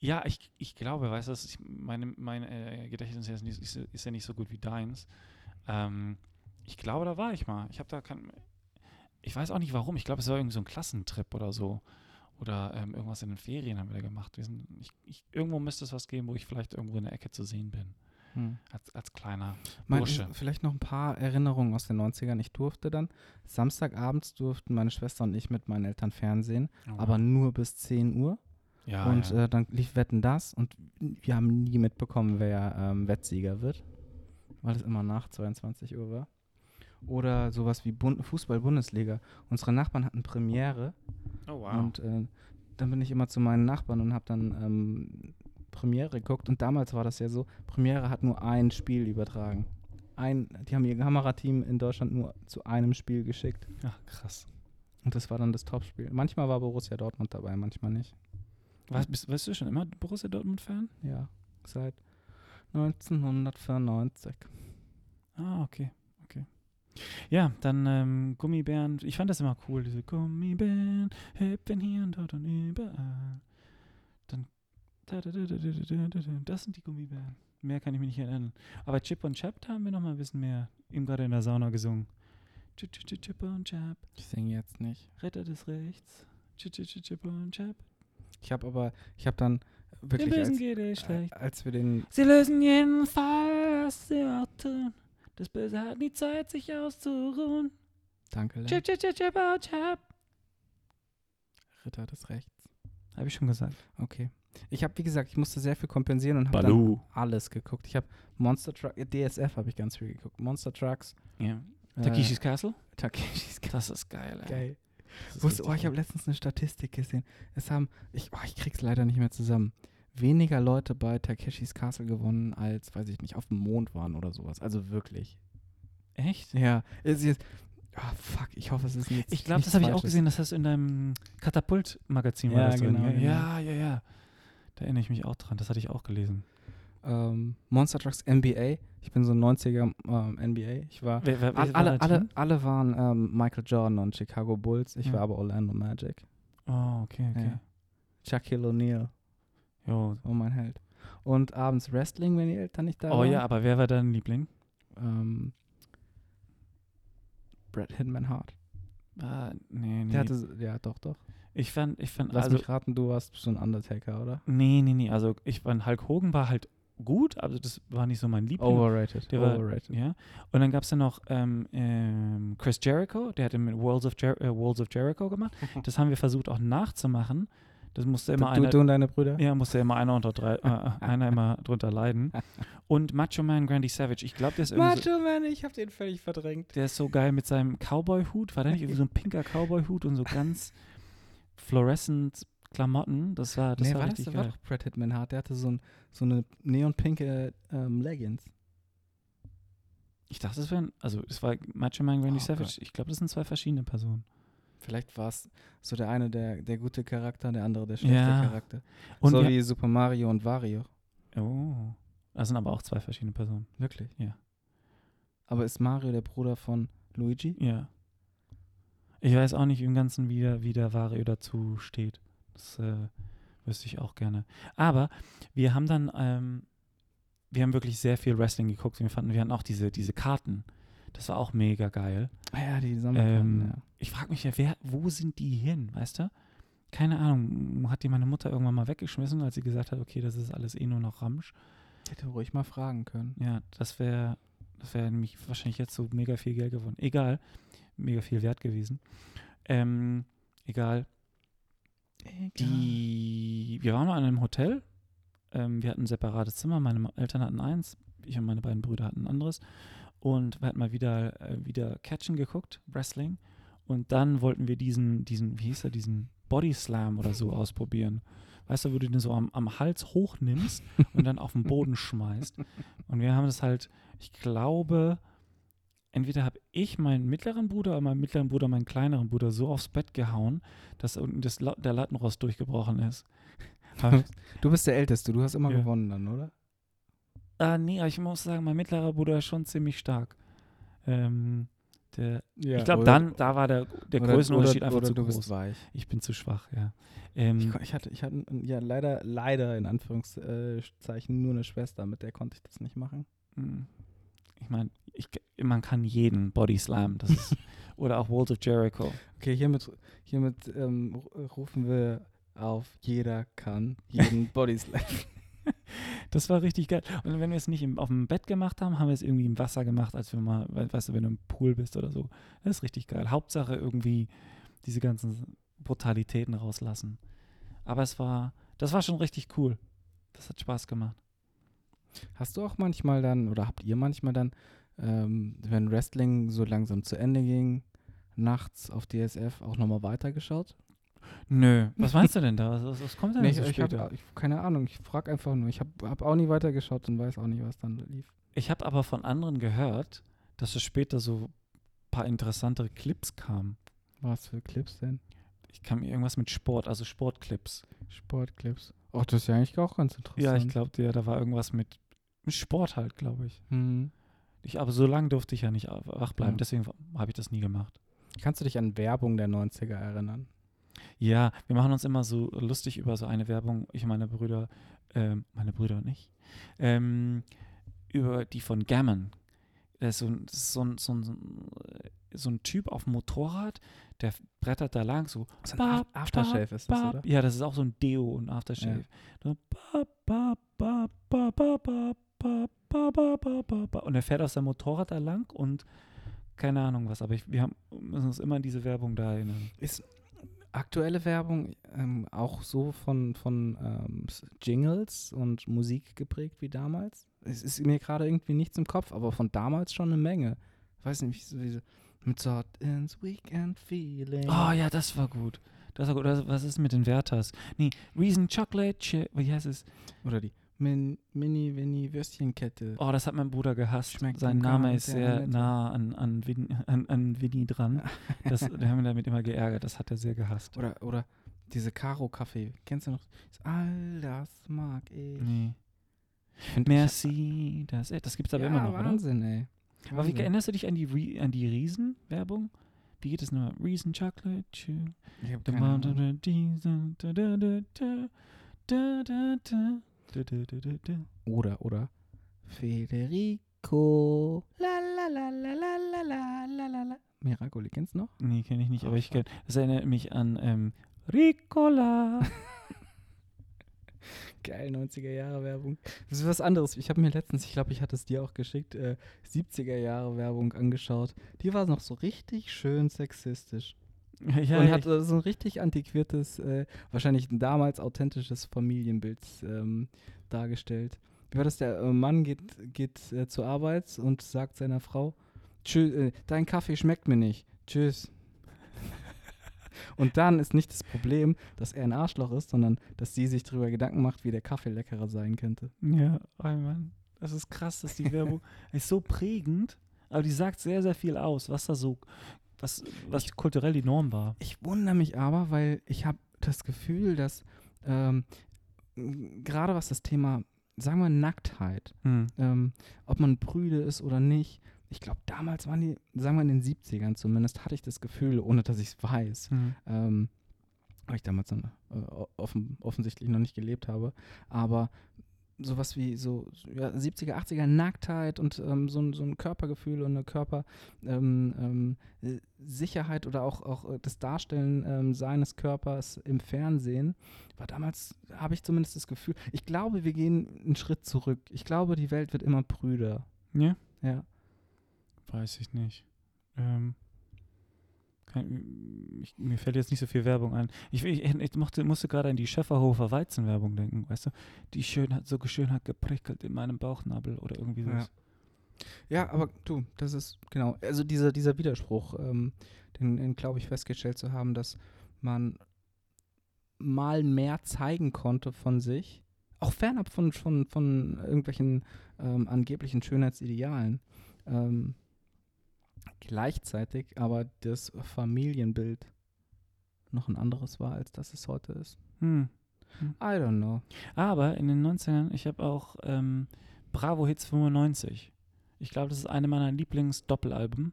Ja, ich, ich glaube, weißt du, ist- meine, mein äh, Gedächtnis ist, nicht, ist, ja nicht so gut wie deins. Ähm, ich glaube, da war ich mal. Ich habe da kein. Ich weiß auch nicht warum. Ich glaube, es war irgendwie so ein Klassentrip oder so. Oder ähm, irgendwas in den Ferien haben wir da gemacht. Wir sind, ich, ich, irgendwo müsste es was geben, wo ich vielleicht irgendwo in der Ecke zu sehen bin. Als, als kleiner Mein, Bursche. vielleicht noch ein paar Erinnerungen aus den 90ern. Ich durfte dann, Samstagabends durften meine Schwester und ich mit meinen Eltern Fernsehen, Oh, aber nur bis 10 Uhr. Ja, und ja. Äh, dann lief Wetten das und wir haben nie mitbekommen, wer ähm, Wettsieger wird, weil es immer nach 22 Uhr war. Oder sowas wie Bund Fußball-Bundesliga. Unsere Nachbarn hatten Premiere oh, wow. und äh, dann bin ich immer zu meinen Nachbarn und habe dann ähm, Premiere geguckt. Und damals war das ja so, Premiere hat nur ein Spiel übertragen. Ein, die haben ihr Kamerateam in Deutschland nur zu einem Spiel geschickt. Ach, krass. Und das war dann das Topspiel. Manchmal war Borussia Dortmund dabei, manchmal nicht. Was, bist, bist du schon immer Borussia Dortmund-Fan? Ja, seit 1994. Ah, okay, okay. Ja, dann ähm, Gummibären. Ich fand das immer cool, diese Gummibären hüpfen hier und dort und überall. Dann das sind die Gummibären. Mehr kann ich mich nicht erinnern. Aber Chip und Chap, da haben wir noch mal ein bisschen mehr. Eben gerade in der Sauna gesungen. Chip und Chap. Ich singe jetzt nicht. Ritter des Rechts. Chip und Chap. Ich habe aber, ich habe dann wirklich, Bösen als, äh, schlecht. als wir den, Sie lösen jeden Fall, was sie auch tun. Das Böse hat nie Zeit, sich auszuruhen. Danke. Chip, chip, chip, chip, oh, chip. Ritter des Rechts. Habe ich schon gesagt. Okay. Ich habe, wie gesagt, ich musste sehr viel kompensieren und habe alles geguckt. Ich habe Monster Truck, äh, DSF habe ich ganz viel geguckt. Monster Trucks. Ja. äh, Takeshis Castle? Takeshis Castle. Das ist geil, ey. Geil. Das Wusste, oh, ich habe letztens eine Statistik gesehen. Es haben, ich, oh, ich krieg's leider nicht mehr zusammen. Weniger Leute bei Takeshis Castle gewonnen, als, weiß ich nicht, auf dem Mond waren oder sowas. Also wirklich. Echt? Ja. Es ist, ah, fuck, ich hoffe, es ist jetzt Ich glaube, das habe ich auch gesehen. Das hast du in deinem Katapult-Magazin war Ja, das drin. genau, ja, genau. ja, ja, ja. Da erinnere ich mich auch dran. Das hatte ich auch gelesen. Ähm, Monster Trucks NBA. Ich bin so ein 90er ähm, NBA. Ich war. Wer, wer, All, wer war alle, alle, alle waren ähm, Michael Jordan und Chicago Bulls. Ich Ja. war aber Orlando Magic. Oh, okay, okay. Ja. Shaquille O'Neal, Jo. oh mein Held. Und abends Wrestling, wenn die Eltern nicht da Oh waren. ja, aber wer war dein Liebling? Ähm, Brad Hitman Hart. Ah, nee, nee. Der hatte, ja, doch, doch. ich fand, ich fand, Lass also, mich raten, du warst so ein Undertaker, oder? nee, nee, nee. Also, ich fand, Hulk Hogan war halt gut, aber das war nicht so mein Liebling. Overrated. Der war- Overrated. Ja. Und dann gab es ja noch ähm, ähm, Chris Jericho, der hat mit Worlds of, Jer äh, Worlds of Jericho gemacht. Das haben wir versucht auch nachzumachen. Das musste immer du, einer, du und deine Brüder? ja, musste immer einer unter drei, äh, einer immer drunter leiden. Und Macho Man Grandy Savage, ich glaube, der ist irgendwie so, Macho Man, ich hab den völlig verdrängt. der ist so geil mit seinem Cowboy-Hut. War der nicht irgendwie so ein pinker Cowboy-Hut und so ganz fluorescent Klamotten? Das war, das nee, war war das richtig war geil. doch Brad Hitman Hart. Der hatte so, ein, so eine neonpinke ähm, Leggings. Ich dachte, es wären, also es war Macho Man Randy Oh Savage. Ich glaube, das sind zwei verschiedene Personen. Vielleicht war es so der eine der, der gute Charakter, der andere der schlechte Ja. Charakter. Und so wir- wie Super Mario und Wario. Oh. Das sind aber auch zwei verschiedene Personen. Wirklich? Ja. Aber ist Mario der Bruder von Luigi? Ja. Ich weiß auch nicht im Ganzen, wie der, wie der Vario dazu steht. Das äh, wüsste ich auch gerne. Aber wir haben dann, ähm, wir haben wirklich sehr viel Wrestling geguckt. Und wir fanden, wir hatten auch diese, diese Karten. Das war auch mega geil. Ah ja, die Sommerkarten, Ähm, ja. Ich frage mich ja, wer, wo sind die hin, weißt du? Keine Ahnung. Hat die meine Mutter irgendwann mal weggeschmissen, als sie gesagt hat, okay, das ist alles eh nur noch Ramsch. Hätte ruhig mal fragen können. Ja, das wäre das wäre nämlich wahrscheinlich jetzt so mega viel Geld gewonnen. Egal, mega viel wert gewesen. Ähm, egal. Die, wir waren mal in einem Hotel. Ähm, wir hatten ein separates Zimmer. Meine Eltern hatten eins. Ich und meine beiden Brüder hatten ein anderes. Und wir hatten mal wieder, äh, wieder Catchen geguckt, Wrestling. Und dann wollten wir diesen, diesen, wie hieß er, diesen Body Slam oder so ausprobieren. Weißt du, wo du den so am, am Hals hochnimmst und dann auf den Boden schmeißt. Und wir haben das halt, ich glaube, entweder habe ich meinen mittleren Bruder oder meinen mittleren Bruder meinen kleineren Bruder so aufs Bett gehauen, dass unten das, der Lattenrost durchgebrochen ist. Du bist der Älteste, du hast immer Ja. gewonnen dann, oder? ah, nee, aber ich muss sagen, mein mittlerer Bruder ist schon ziemlich stark. Ähm, der, Ja, ich glaube, dann, da war der, der oder, Größenunterschied oder, einfach oder zu du groß. bist weich. Ich bin zu schwach, ja. Ähm, Ich, ich hatte, ich hatte ja leider, leider in Anführungszeichen nur eine Schwester, mit der konnte ich das nicht machen. Mm. Ich meine, man kann jeden Body Slam, das ist, oder auch World of Jericho. Okay, hiermit, hiermit ähm, ru- rufen wir auf, jeder kann jeden Bodyslam. Das war richtig geil. Und wenn wir es nicht im, auf dem Bett gemacht haben, haben wir es irgendwie im Wasser gemacht, als wir mal, we- weißt du, wenn du im Pool bist oder so. Das ist richtig geil. Hauptsache irgendwie diese ganzen Brutalitäten rauslassen. Aber es war, das war schon richtig cool. Das hat Spaß gemacht. Hast du auch manchmal dann, oder habt ihr manchmal dann, ähm, wenn Wrestling so langsam zu Ende ging, nachts auf DSF auch nochmal weitergeschaut? Nö. Was meinst du denn da? Was, was, was kommt denn Nee, so ich, ich später? habe keine Ahnung, ich frage einfach nur. Ich habe hab auch nie weitergeschaut und weiß auch nicht, was dann lief. Ich habe aber von anderen gehört, dass es später so ein paar interessantere Clips kamen. Was für Clips denn? Ich kam irgendwas mit Sport, also Sportclips. Sportclips. Ach, das ist ja eigentlich auch ganz interessant. Ja, ich glaube, ja, da war irgendwas mit, Sport halt, glaube ich. Hm. ich. Aber so lange durfte ich ja nicht wach bleiben, Ja. deswegen habe ich das nie gemacht. Kannst du dich an Werbung der 90er erinnern? Ja, wir machen uns immer so lustig über so eine Werbung, ich und meine Brüder, ähm, meine Brüder und ich, ähm, über die von Gammon. Das ist so, ein- das ist so, so, so ein Typ auf dem Motorrad, der brettert da lang so. So ein bab, Aftershave bab, ist das, oder? Ja, das ist auch so ein Deo und Aftershave. Ja. Und er fährt auf seinem Motorrad da lang und keine Ahnung was, aber ich, wir haben, müssen uns immer an diese Werbung da erinnern. Ist aktuelle Werbung ähm, auch so von, von ähm, Jingles und Musik geprägt wie damals? Es ist mir gerade irgendwie nichts im Kopf, aber von damals schon eine Menge. Ich weiß nicht, wie so mit so ins Weekend Feeling. Oh ja, das war gut. Das war gut. Oder was ist mit den Werthers? Nee, Reason Chocolate Chip. Wie heißt es? Oder die Min Mini Winnie Würstchenkette. Oh, das hat mein Bruder gehasst. Schmeckt Sein Name ist sehr nett. nah an, an, Win, an, an Winnie dran. Das, wir haben ihn damit immer geärgert. Das hat er sehr gehasst. Oder, oder diese Karo-Kaffee. Kennst du noch? All das mag ich. Nee. Ich Merci. Das, das gibt's ich, aber ja, immer noch, oder? Wahnsinn, ey. Aber wie erinnerst du dich an die, Re an die Riesen-Werbung? Wie geht es nochmal? Reason Chocolate. Ich hab keine Ahnung. Oder, oder Federico. La la la la la la la la la. Miracoli, kennst du noch? Nee, kenne ich nicht, Oh, aber ich fuck. kenn, das erinnert mich an ähm, Ricola. Geil, 90er Jahre Werbung. Das ist was anderes. Ich habe mir letztens, ich glaube, ich hatte es dir auch geschickt, äh, 70er Jahre Werbung angeschaut. Die war noch so richtig schön sexistisch. ja, und hat äh, so ein richtig antiquiertes, äh, wahrscheinlich ein damals authentisches Familienbild ähm, dargestellt. Wie war das? Der äh, Mann geht, geht äh, zur Arbeit und sagt seiner Frau, Tschüss, äh, dein Kaffee schmeckt mir nicht. Tschüss. Und dann ist nicht das Problem, dass er ein Arschloch ist, sondern dass sie sich darüber Gedanken macht, wie der Kaffee leckerer sein könnte. ja, oh Mann. Das ist krass, dass die Werbung ist so prägend, aber die sagt sehr, sehr viel aus, was da so, was, was kulturell die Norm war. Ich wundere mich aber, weil ich habe das Gefühl, dass ähm, gerade was das Thema, sagen wir, Nacktheit, Hm. ähm, ob man prüde ist oder nicht. Ich glaube, damals waren die, sagen wir in den 70ern zumindest, hatte ich das Gefühl, ohne dass ich es weiß, Hm. ähm, weil ich damals dann, äh, offen, offensichtlich noch nicht gelebt habe, aber sowas wie so ja, 70er, 80er Nacktheit und ähm, so, ein, so ein Körpergefühl und eine Körpersicherheit ähm, ähm, äh, oder auch, auch äh, das Darstellen ähm, seines Körpers im Fernsehen war damals, habe ich zumindest das Gefühl, ich glaube, wir gehen einen Schritt zurück. Ich glaube, die Welt wird immer prüder. Ja, Ja. Weiß ich nicht. Ähm, kein, ich, mir fällt jetzt nicht so viel Werbung ein. Ich, ich, ich mochte, musste gerade an die Schäferhofer Weizenwerbung denken, weißt du? Die schön hat, so schön hat geprickelt in meinem Bauchnabel oder irgendwie so. Ja. Ja, aber du, das ist genau, also dieser, dieser Widerspruch, ähm, den, den glaube ich festgestellt zu haben, dass man mal mehr zeigen konnte von sich, auch fernab von, von, von irgendwelchen ähm, angeblichen Schönheitsidealen. Ähm, gleichzeitig aber das Familienbild noch ein anderes war, als das es heute ist. Hm. I don't know. Aber in den 90ern, ich habe auch ähm, Bravo Hits 95. Ich glaube, das ist eine meiner Lieblings-Doppelalben.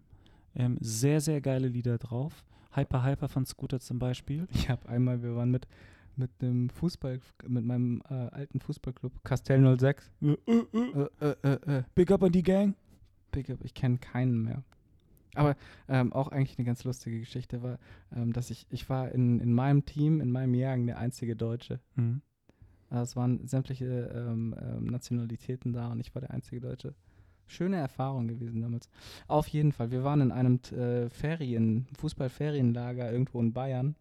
Ähm, sehr, sehr geile Lieder drauf. Hyper Hyper von Scooter zum Beispiel. Ich habe einmal, wir waren mit, mit dem Fußball, mit meinem äh, alten Fußballclub Castell 06. Äh, äh, äh, Äh, äh, Big Up an die Gang. Big Up, ich kenne keinen mehr. Aber ähm, auch eigentlich eine ganz lustige Geschichte war, ähm, dass ich, ich war in, in meinem Team, in meinem Jahrgang der einzige Deutsche. Mhm. Äh, es waren sämtliche ähm, ähm, Nationalitäten da und ich war der einzige Deutsche. Schöne Erfahrung gewesen damals. Auf jeden Fall. Wir waren in einem äh, Ferien, Fußballferienlager irgendwo in Bayern.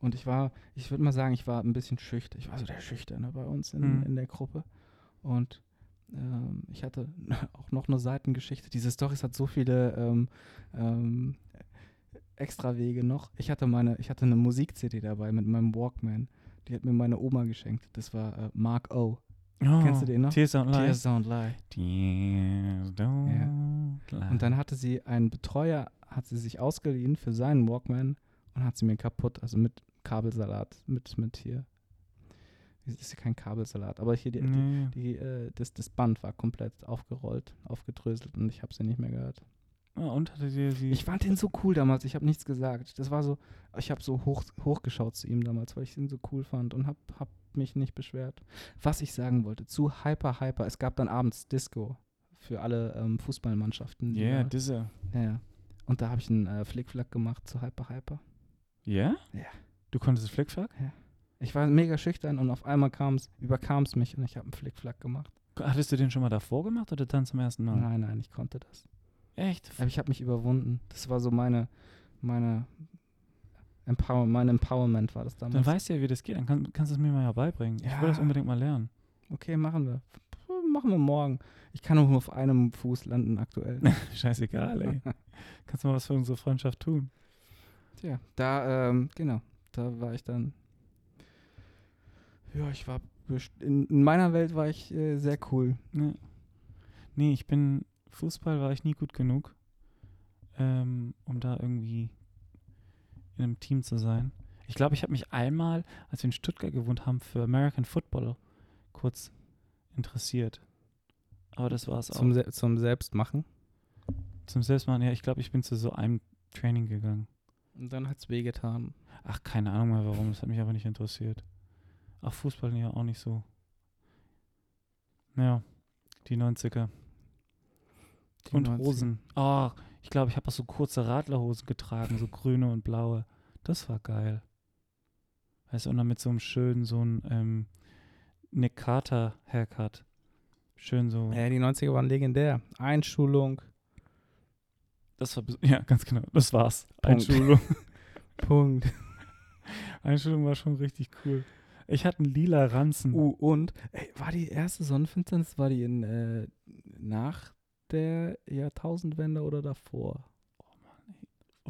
Und ich war, ich würde mal sagen, ich war ein bisschen schüchtern. Ich war so der Schüchterne bei uns in, Mhm. in der Gruppe. Und ähm, ich hatte auch noch eine Seitengeschichte. Diese Storys hat so viele ähm, ähm, Extrawege noch. Ich hatte meine, ich hatte eine Musik-CD dabei mit meinem Walkman. Die hat mir meine Oma geschenkt. Das war äh, Mark O. Oh, Kennst du den noch? Tears Don't Lie. Tears Don't Lie. Tears Don't Lie. Und dann hatte sie einen Betreuer, hat sie sich ausgeliehen für seinen Walkman und hat sie mir kaputt, also mit Kabelsalat, mit, mit hier. Das ist ja kein Kabelsalat, aber hier die, die, Nee. die, äh, das, das Band war komplett aufgerollt, aufgedröselt und ich habe sie nicht mehr gehört. Ah, und hatte dir sie. Ich fand den so cool damals, ich habe nichts gesagt. Das war so, ich habe so hoch, hochgeschaut zu ihm damals, weil ich ihn so cool fand und habe hab mich nicht beschwert. Was ich sagen wollte, zu Hyper Hyper, es gab dann abends Disco für alle ähm, Fußballmannschaften. die yeah, da- diese. ja, ja. Und da habe ich einen äh, Flickflack gemacht zu Hyper Hyper. Ja? Ja. Du konntest Flickflack? Ich war mega schüchtern und auf einmal kam's, überkam es mich und ich habe einen Flickflack gemacht. Hattest du den schon mal davor gemacht oder dann zum ersten Mal? Nein, nein, ich konnte das. Echt? Aber ich habe mich überwunden. Das war so meine, meine Empower, mein Empowerment war das damals. Dann weißt du ja, wie das geht. Dann kann, kannst du es mir mal ja beibringen. Ich will das Ja. unbedingt mal lernen. okay, machen wir. Machen wir morgen. Ich kann nur auf einem Fuß landen aktuell. Scheißegal, ey. Kannst du mal was für unsere Freundschaft tun? Tja, da, ähm, genau, da war ich dann. Ja, ich war. In, in meiner Welt war ich äh, sehr cool. Nee. nee, ich bin. Fußball war ich nie gut genug, ähm, um da irgendwie in einem Team zu sein. Ich glaube, ich habe mich einmal, als wir in Stuttgart gewohnt haben, für American Football kurz interessiert. Aber das war es auch. Zum, Se zum Selbstmachen. Zum Selbstmachen, ja, ich glaube, ich bin zu so einem Training gegangen. Und dann hat's wehgetan. Ach, keine Ahnung mehr warum, das hat mich aber nicht interessiert. Ach, Fußball ja auch nicht so. Ja, die 90er. Die und 90er. Hosen. Oh, ich glaube, ich habe auch so kurze Radlerhosen getragen, so grüne und blaue. Das war geil. Weißt du, und dann mit so einem schönen, so einem ähm, Nick Carter Haircut. Schön so. Ja, die 90er waren legendär. Einschulung. Das war, ja, ganz genau. Das war's. Punkt. Einschulung. Punkt. Einschulung war schon richtig cool. Ich hatte einen lila Ranzen. Uh, und, ey, war die erste Sonnenfinsternis, war die in, äh, nach der Jahrtausendwende oder davor?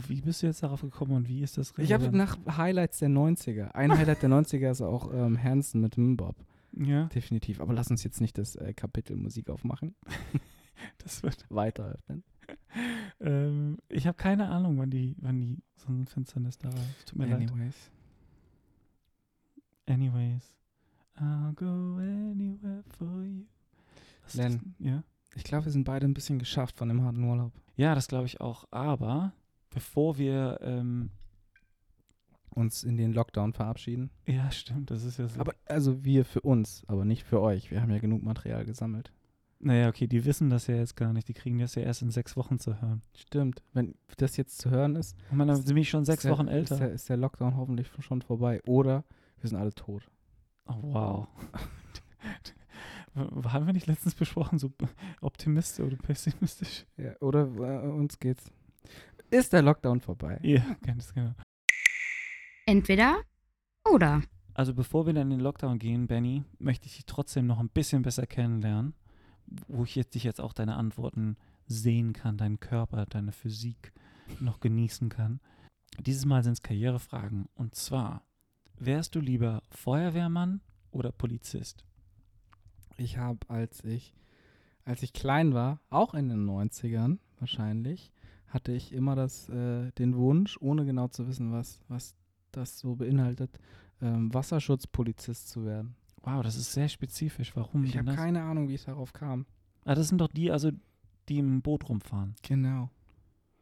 Wie bist du jetzt darauf gekommen und wie ist das Ich habe nach Highlights der 90er. Ein Highlight der 90er ist auch ähm, Hansen mit Mbop. Ja, Definitiv. Aber lass uns jetzt nicht das äh, Kapitel Musik aufmachen. das wird. Weiter öffnen. Ähm, ich habe keine Ahnung, wann die, wann die Sonnenfinsternis da war. Tut mir leid. Anyways. I'll go anywhere for you. Was Len. Ja? Ich glaube, wir sind beide ein bisschen geschafft von dem harten Urlaub. ja, das glaube ich auch. Aber bevor wir. Ähm, Uns in den Lockdown verabschieden. ja, stimmt, das ist ja so. Aber also wir für uns, aber nicht für euch. Wir haben ja genug Material gesammelt. naja, okay, die wissen das ja jetzt gar nicht. Die kriegen das ja erst in sechs Wochen zu hören. Stimmt. Wenn das jetzt zu hören ist, Und man, dann sind wir schon sechs ist der- Wochen Ist älter. der, ist der Lockdown hoffentlich schon vorbei. Oder wir sind alle tot. Oh, wow. Haben wir nicht letztens besprochen, so optimistisch oder pessimistisch? Ja, oder äh, uns geht's. Ist der Lockdown vorbei? Ja, ganz genau. Entweder oder. Also bevor wir dann in den Lockdown gehen, Benny, möchte ich dich trotzdem noch ein bisschen besser kennenlernen, wo ich jetzt dich jetzt auch deine Antworten sehen kann, deinen Körper, deine Physik noch genießen kann. Dieses Mal sind es Karrierefragen. Und zwar, wärst du lieber Feuerwehrmann oder Polizist? Ich habe, als ich, als ich klein war, auch in den 90ern wahrscheinlich, hatte ich immer das, äh, den Wunsch, ohne genau zu wissen, was, was das so beinhaltet, ähm, Wasserschutzpolizist zu werden. Wow, das ist sehr spezifisch. Warum Ich habe keine Ahnung, wie ich darauf kam. Ah, das sind doch die, also die im Boot rumfahren. Genau.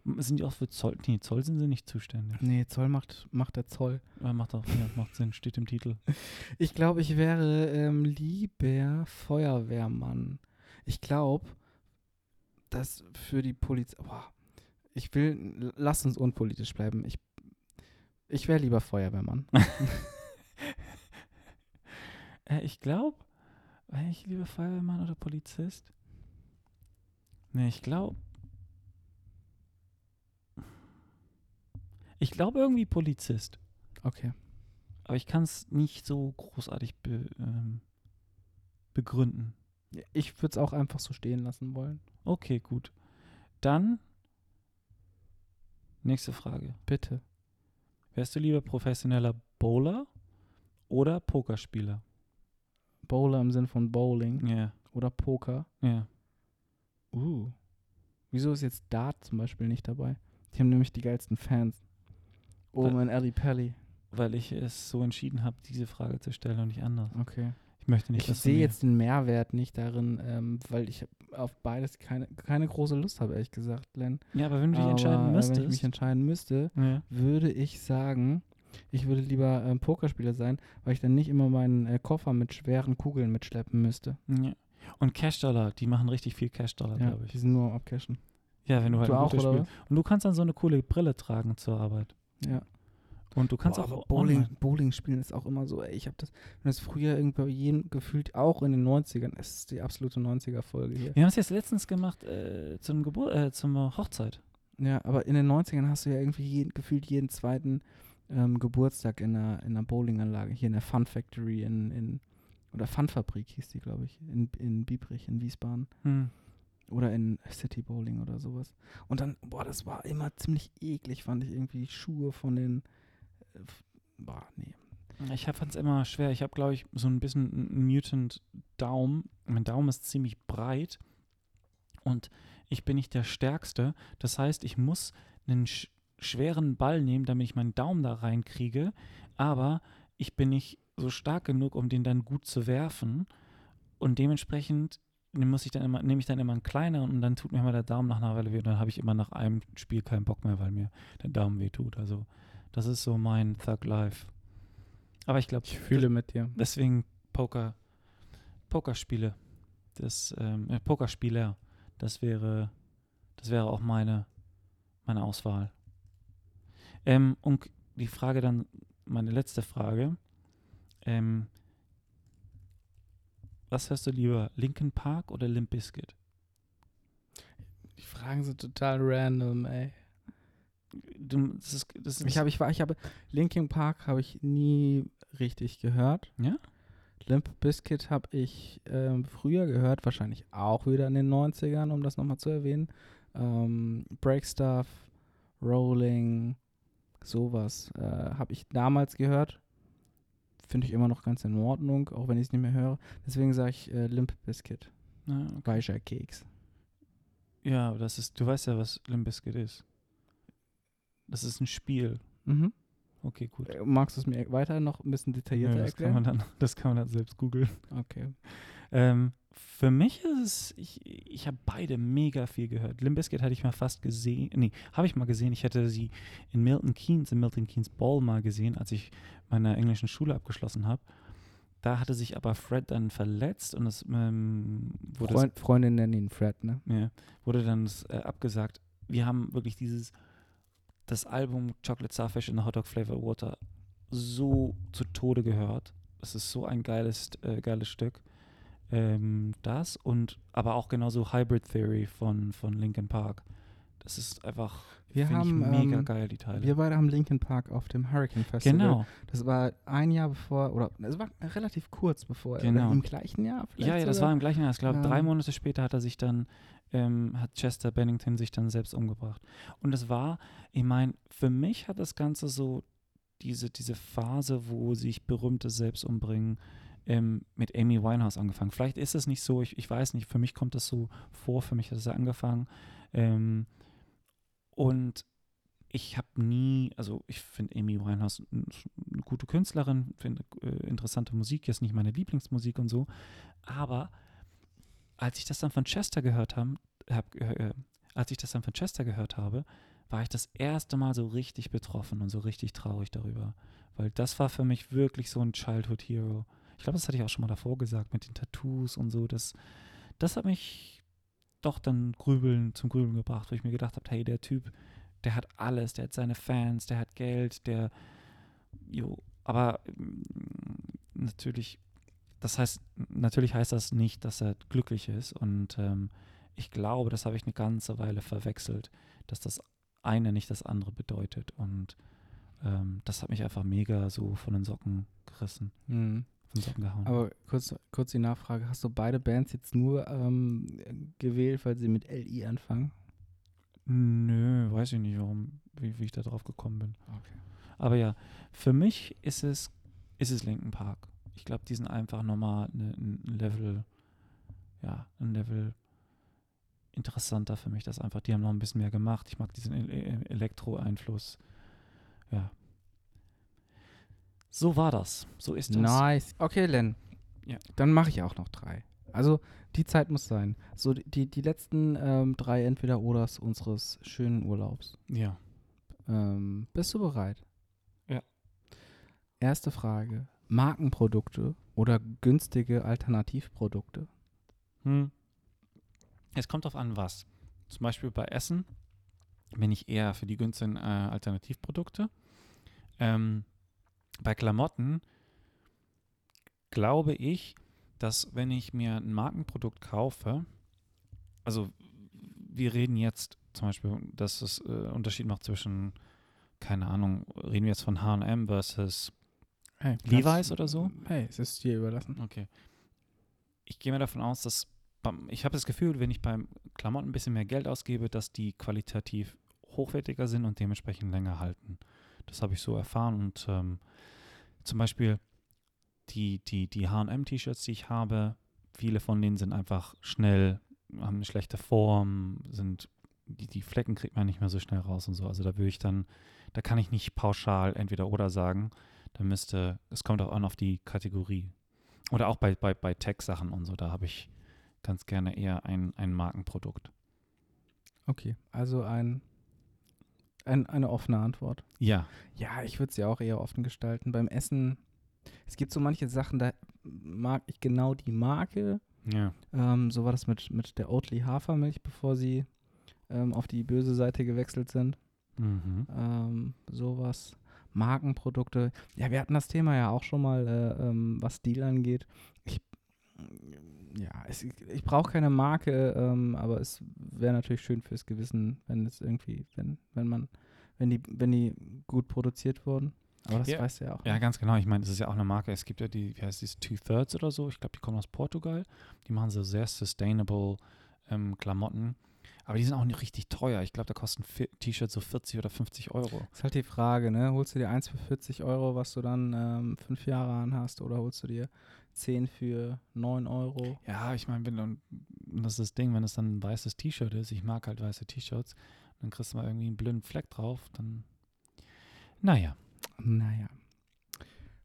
Sind die auch für Zoll? Nee, Zoll sind sie nicht zuständig. Nee, Zoll macht, macht der Zoll. Ja, macht auch ja, macht Sinn, steht im Titel. Ich glaube, ich wäre ähm, lieber Feuerwehrmann. Ich glaube, dass für die Polizei. Boah, ich will, lass uns unpolitisch bleiben. Ich, ich wäre lieber Feuerwehrmann. Äh, ich glaube, wäre ich lieber Feuerwehrmann oder Polizist? Nee, ich glaube. Ich glaube irgendwie Polizist. Okay. Aber ich kann es nicht so großartig be, ähm, begründen. Ich würde es auch einfach so stehen lassen wollen. Okay, gut. Dann. Nächste Frage. Bitte. Wärst du lieber professioneller Bowler oder Pokerspieler? Bowler im Sinn von Bowling Ja, oder Poker. ja. Uh. Wieso ist jetzt Dart zum Beispiel nicht dabei? Die haben nämlich die geilsten Fans. Oh, mein Ali Pelli. Weil ich es so entschieden habe, diese Frage zu stellen und nicht anders. Okay. Ich möchte nicht, Ich sehe jetzt den Mehrwert nicht darin, ähm, weil ich auf beides keine, keine große Lust habe, ehrlich gesagt, Len. Ja, aber wenn du dich entscheiden äh, Wenn müsstest. ich mich entscheiden müsste, ja. würde ich sagen, ich würde lieber ähm, Pokerspieler sein, weil ich dann nicht immer meinen äh, Koffer mit schweren Kugeln mitschleppen müsste. ja. Und Cash-Dollar, die machen richtig viel Cash-Dollar, Ja, glaube ich. die sind nur am Abcashen. Ja, wenn du halt Du auch, Spieler- Und du kannst dann so eine coole Brille tragen zur Arbeit. Ja. Und du kannst Boah, auch Bowling, Bowling spielen ist auch immer so, ey, ich habe das, wenn das früher irgendwie jeden gefühlt auch in den 90ern, es ist die absolute 90er-Folge hier. Wir haben es jetzt letztens gemacht äh, zum Gebur äh, zum Hochzeit. Ja, aber in den 90ern hast du ja irgendwie jeden, gefühlt jeden zweiten ähm, Geburtstag in einer, in einer Bowlinganlage, hier in der Fun Factory in, in oder Fun Fabrik hieß die, glaube ich, in, in Biebrich, in Wiesbaden. Hm. Oder in City Bowling oder sowas. Und dann, boah, das war immer ziemlich eklig, fand ich irgendwie die Schuhe von den, äh, boah, nee. Ich fand es immer schwer. Ich habe, glaube ich, so ein bisschen einen Mutant-Daumen. Mein Daumen ist ziemlich breit und ich bin nicht der Stärkste. Das heißt, ich muss einen sch schweren Ball nehmen, damit ich meinen Daumen da reinkriege. Aber ich bin nicht so stark genug, um den dann gut zu werfen. Und dementsprechend muss ich dann immer, nehme ich dann immer einen kleineren und dann tut mir immer der Daumen nach einer Weile weh. Und dann habe ich immer nach einem Spiel keinen Bock mehr, weil mir der Daumen weh tut. Also, das ist so mein Thug Life. Aber ich glaube, Ich fühle mit dir. Deswegen Poker, Pokerspiele. Das, ähm, äh, Pokerspieler. Das wäre, das wäre auch meine, meine Auswahl. Ähm, und die Frage dann, meine letzte Frage. Ähm, was hörst du lieber, Linkin Park oder Limp Bizkit? Die Fragen sind total random, ey. Du, das ist, das ist Ich habe, ich war, ich habe, Linkin Park habe ich nie richtig gehört. Ja? Limp Bizkit habe ich ähm, früher gehört, wahrscheinlich auch wieder in den 90ern, um das nochmal zu erwähnen. Ähm, Break Stuff, Rolling, sowas äh, habe ich damals gehört. Finde ich immer noch ganz in Ordnung, auch wenn ich es nicht mehr höre. Deswegen sage ich äh, Limp Bizkit, Ja, okay. Weicher Keks. ja, aber das ist, du weißt ja, was Limp Bizkit ist. Das ist ein Spiel. Mhm. Okay, gut. Äh, Magst du es mir weiter noch ein bisschen detaillierter Ja, das, kann man erklären? dann, das kann man dann selbst googeln. Okay. Ähm, für mich ist es, ich, ich habe beide mega viel gehört. Limp Bizkit hatte ich mal fast gesehen, nee, habe ich mal gesehen. Ich hätte sie in Milton Keynes, in Milton Keynes Ball mal gesehen, als ich meine englischen Schule abgeschlossen habe. Da hatte sich aber Fred dann verletzt und es ähm, wurde, Freund, Freundin nennen ihn Fred, ne? ja, wurde dann äh, abgesagt. Wir haben wirklich dieses, das Album Chocolate Starfish in the Hot Dog Flavor Water so zu Tode gehört. Es ist so ein geiles, äh, geiles Stück. Ähm, das und aber auch genauso Hybrid Theory von, von Linkin Park. Das ist einfach, Wir finde ich, mega ähm, geil, die Teile. Wir beide haben Linkin Park auf dem Hurricane Festival. genau. Das war ein Jahr bevor, oder es war relativ kurz bevor, Genau. oder im gleichen Jahr vielleicht Ja, ja, das sogar? war im gleichen Jahr. Ich glaube, Ja. drei Monate später hat er sich dann, ähm, hat Chester Bennington sich dann selbst umgebracht. Und es war, ich meine, für mich hat das Ganze so diese, diese Phase, wo sich Berühmte selbst umbringen, ähm, mit Amy Winehouse angefangen. Vielleicht ist es nicht so, ich, ich weiß nicht, für mich kommt das so vor, für mich hat es angefangen. Ähm, und ich habe nie, also ich finde Amy Winehouse eine gute Künstlerin, finde äh, interessante Musik, jetzt nicht meine Lieblingsmusik und so, aber als ich das dann von Chester gehört haben, hab, äh, als ich das dann von Chester gehört habe, war ich das erste Mal so richtig betroffen und so richtig traurig darüber, weil das war für mich wirklich so ein Childhood Hero. Ich glaube, das hatte ich auch schon mal davor gesagt mit den Tattoos und so. Das, das hat mich doch dann grübeln zum Grübeln gebracht, wo ich mir gedacht habe, hey, der Typ, der hat alles, der hat seine Fans, der hat Geld, der, jo, aber mm, natürlich, das heißt, natürlich heißt das nicht, dass er glücklich ist. Und ähm, ich glaube, das habe ich eine ganze Weile verwechselt, dass das eine nicht das andere bedeutet. Und ähm, das hat mich einfach mega so von den Socken gerissen, Mhm. Von Socken gehauen. Aber kurz, kurz die Nachfrage, hast du beide Bands jetzt nur ähm, gewählt, weil sie mit LI anfangen? Nö, weiß ich nicht, warum, wie, wie ich da drauf gekommen bin. Okay. Aber ja, für mich ist es, ist es Linken Park. Ich glaube, die sind einfach nochmal ne, ein Level, ja, ein Level interessanter für mich. Das einfach, die haben noch ein bisschen mehr gemacht. Ich mag diesen E- E- Elektro-Einfluss. Ja. So war das. So ist das. Nice. Okay, Len. Ja. Dann mache ich auch noch drei. Also die Zeit muss sein. So die, die, letzten ähm, drei Entweder-Oders unseres schönen Urlaubs. Ja. Ähm, bist du bereit? Ja. Erste Frage. Markenprodukte oder günstige Alternativprodukte? Hm. Es kommt drauf an, was. Zum Beispiel bei Essen bin ich eher für die günstigen äh, Alternativprodukte. Ähm, bei Klamotten glaube ich, dass wenn ich mir ein Markenprodukt kaufe, also wir reden jetzt zum Beispiel, dass es äh, Unterschied macht zwischen, keine Ahnung, reden wir jetzt von H&M versus Hey, Levi's oder so? Hey, es ist dir überlassen. Okay. Ich gehe mal davon aus, dass beim, ich habe das Gefühl, wenn ich beim Klamotten ein bisschen mehr Geld ausgebe, dass die qualitativ hochwertiger sind und dementsprechend länger halten. Das habe ich so erfahren und ähm, zum Beispiel die, die, die H&M-T-Shirts, die ich habe, viele von denen sind einfach schnell, haben eine schlechte Form, sind die, die Flecken kriegt man nicht mehr so schnell raus und so. Also da würde ich dann, da kann ich nicht pauschal entweder oder sagen. Da müsste, es kommt auch an auf die Kategorie. Oder auch bei, bei, bei Tech-Sachen und so, da habe ich ganz gerne eher ein, ein Markenprodukt. Okay, also ein, ein, eine offene Antwort. Ja. Ja, ich würde es ja auch eher offen gestalten. Beim Essen, es gibt so manche Sachen, da mag ich genau die Marke. Ja. Ähm, so war das mit, mit der Oatly Hafermilch, bevor sie ähm, auf die böse Seite gewechselt sind. Mhm. Ähm, sowas. Markenprodukte. Ja, wir hatten das Thema ja auch schon mal, äh, ähm, was Deal angeht. Ich, ja, es, ich brauche keine Marke, ähm, aber es wäre natürlich schön fürs Gewissen, wenn es irgendwie, wenn, wenn man, wenn die, wenn die gut produziert wurden. Aber das Ja. weißt du ja auch. Ja, ganz genau. Ich meine, das ist ja auch eine Marke. Es gibt ja die, wie heißt die, Two-Thirds oder so. Ich glaube, die kommen aus Portugal. Die machen so sehr sustainable ähm, Klamotten. Aber die sind auch nicht richtig teuer. Ich glaube, da kosten T-Shirts so 40 oder 50 Euro. ist halt die Frage, ne? Holst du dir eins für 40 Euro, was du dann ähm, fünf Jahre anhast, oder holst du dir 10 für 9 Euro? Ja, ich meine, wenn das ist das Ding, wenn es dann ein weißes T-Shirt ist, ich mag halt weiße T-Shirts, dann kriegst du mal irgendwie einen blöden Fleck drauf, dann, naja. Naja.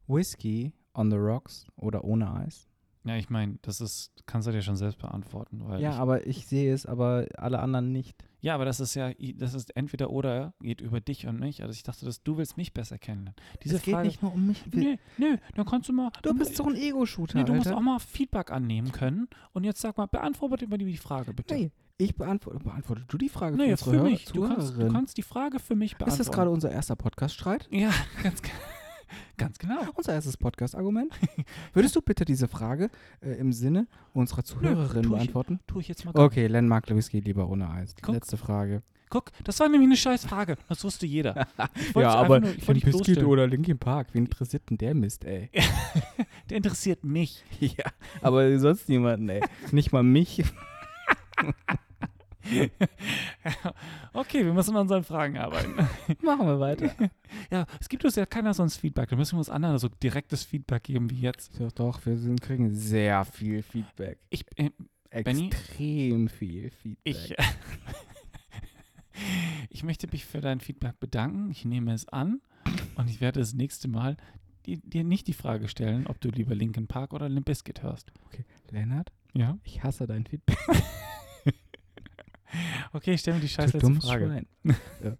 Whisky on the rocks oder ohne Eis? Ja, ich meine, das ist, kannst du dir schon selbst beantworten, weil Ja, ich, aber ich sehe es, aber alle anderen nicht. ja, aber das ist ja, das ist entweder oder, geht über dich und mich. Also ich dachte, dass du willst mich besser kennenlernen. Diese es geht Frage, nicht nur um mich. nö, nö, dann kannst du mal, Du bist so ein Ego-Shooter, nee, du musst Alter. auch mal Feedback annehmen können. Und jetzt sag mal, beantworte über die Frage, bitte. Nee, ich beantworte, beantworte du die Frage nee, für für mich. Du kannst, du kannst die Frage für mich Ist beantworten. das gerade unser erster Podcast-Streit? Ja, ganz, ge- ganz genau. Unser erstes Podcast-Argument? Würdest du bitte diese Frage äh, im Sinne unserer Zuhörerin tu ich- beantworten? Tue ich jetzt mal. Okay, Len Whisky lieber ohne Eis. Guck. Letzte Frage. Guck, das war nämlich eine scheiß Frage. Das wusste jeder. Ja, aber nur- ich Biscuit oder Linkin Park, wen interessiert denn der Mist, ey? Der interessiert mich. ja, aber sonst niemanden, ey. Nicht mal mich. okay, wir müssen an unseren Fragen arbeiten. Machen wir weiter. ja, es gibt uns ja keiner sonst Feedback. Da müssen wir uns anderen so direktes Feedback geben wie jetzt. Doch, doch, wir sind, kriegen sehr viel Feedback. Ich, äh, Benny? Extrem viel Feedback. ich, ich möchte mich für dein Feedback bedanken. Ich nehme es an und ich werde das nächste Mal dir nicht die Frage stellen, ob du lieber Linkin Park oder Limp Bizkit hörst. Lennart, Ja? ich hasse dein Feedback. Okay, ich stelle mir die scheiß letzte Frage. Ja.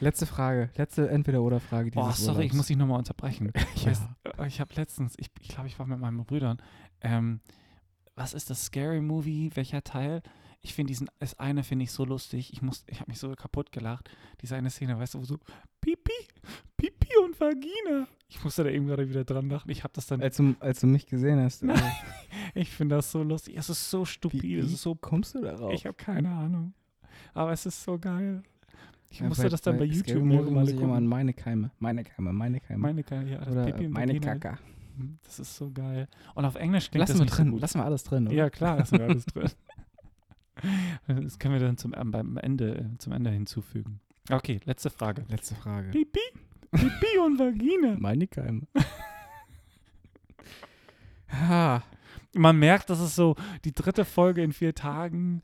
Letzte Frage. Letzte Entweder-Oder-Frage Oh, sorry, ich Urlaubs. muss dich nochmal unterbrechen. Ja. Weißt, äh, ich habe letztens, ich, ich glaube, ich war mit meinen Brüdern. Ähm, was ist das Scary Movie? Welcher Teil? Ich finde diesen, das eine finde ich so lustig. Ich muss, ich habe mich so kaputt gelacht. Diese eine Szene, weißt du, wo so Pipi, Pipi und Vagina. Ich musste da eben gerade wieder dran lachen. Ich habe das dann, Als du, als du mich gesehen hast. Nein. Ich finde das so lustig. Es ist so wie, stupid. Es wie ist so, kommst du darauf? ich habe keine Ahnung. Aber es ist so geil. Ich Ja, musste das dann bei YouTube mehrere Male ich immer an gucken. meine Keime. Meine Keime, meine Keime. Meine, Ke- ja, das Oder Pipi meine. Kacke. Mhm, Das ist so geil. Und auf Englisch klingt Lassen das wir drin. so. Lassen wir alles drin, oder? Ja, klar, lassen wir alles drin. Das können wir dann zum, ähm, beim Ende, äh, zum Ende hinzufügen. Okay, letzte Frage. Letzte Frage. Pipi, Pipi und Vagina. Meine Keime. ha, Man merkt, dass es so die dritte Folge in vier Tagen.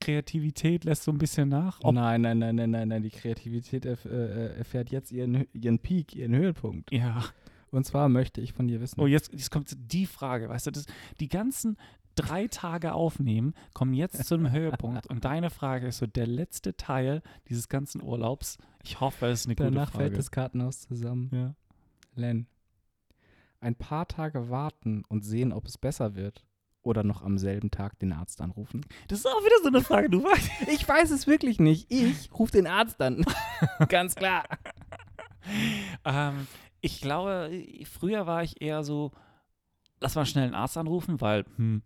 Kreativität lässt so ein bisschen nach. Nein, nein, nein, nein, nein, nein. Die Kreativität erf äh, erfährt jetzt ihren, ihren Peak, ihren Höhepunkt. ja. Und zwar möchte ich von dir wissen. Oh, jetzt, jetzt kommt die Frage. Weißt du, das, die ganzen drei Tage aufnehmen kommen jetzt zum Höhepunkt. Und deine Frage ist so der letzte Teil dieses ganzen Urlaubs. Ich hoffe, es ist eine Danach gute Frage. fällt das Kartenhaus zusammen. ja. Len, ein paar Tage warten und sehen, ob es besser wird. Oder noch am selben Tag den Arzt anrufen? Das ist auch wieder so eine Frage, du weißt. Ich weiß es wirklich nicht. Ich rufe den Arzt an. Ganz klar. ähm, ich glaube, früher war ich eher so, lass mal schnell einen Arzt anrufen, weil hm,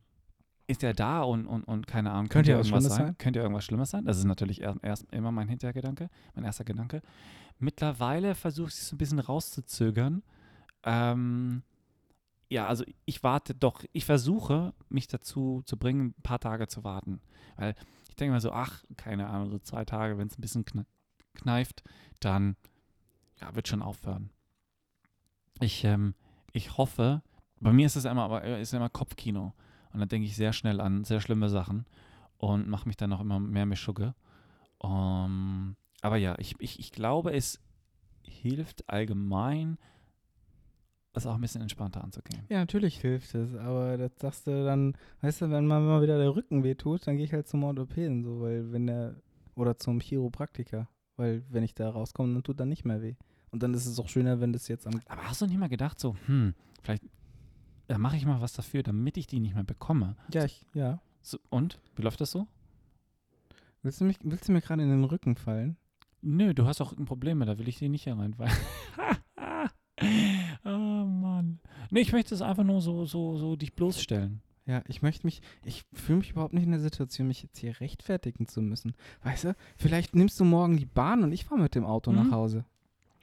ist der da und, und, und keine Ahnung, Könnte ja ja was irgendwas sein? sein. Könnte ja irgendwas Schlimmes sein. Das ist natürlich erst, erst immer mein Hintergedanke, mein erster Gedanke. Mittlerweile versuche ich es so ein bisschen rauszuzögern. Ähm, ja, also ich warte doch, ich versuche mich dazu zu bringen, ein paar Tage zu warten. Weil ich denke mal so, ach, keine Ahnung, so zwei Tage, wenn es ein bisschen kne kneift, dann ja, wird schon aufhören. Ich, ähm, ich hoffe, bei mir ist es immer, aber äh, ist immer Kopfkino. Und dann denke ich sehr schnell an sehr schlimme Sachen und mache mich dann auch immer mehr Mischugge. Um, aber ja, ich, ich, ich glaube, es hilft allgemein, das auch ein bisschen entspannter anzugehen. Ja, natürlich hilft es, aber das sagst du dann, weißt du, wenn man mal wieder der Rücken wehtut, dann gehe ich halt zum Orthopäden, so, weil wenn der, oder zum Chiropraktiker, weil wenn ich da rauskomme, dann tut dann nicht mehr weh. Und dann ist es auch schöner, wenn das jetzt am, Aber hast du nicht mal gedacht, so, hm, vielleicht da mache ich mal was dafür, damit ich die nicht mehr bekomme? ja, ich, ja. So, und? Wie läuft das so? Willst du, mich, willst du mir gerade in den Rücken fallen? Nö, du hast auch ein Problem, da will ich dir nicht hier reinfallen. Nee, ich möchte es einfach nur so, so, so dich bloßstellen. Ja, ich möchte mich, ich fühle mich überhaupt nicht in der Situation, mich jetzt hier rechtfertigen zu müssen. Weißt du, vielleicht nimmst du morgen die Bahn und ich fahre mit dem Auto Mhm. nach Hause.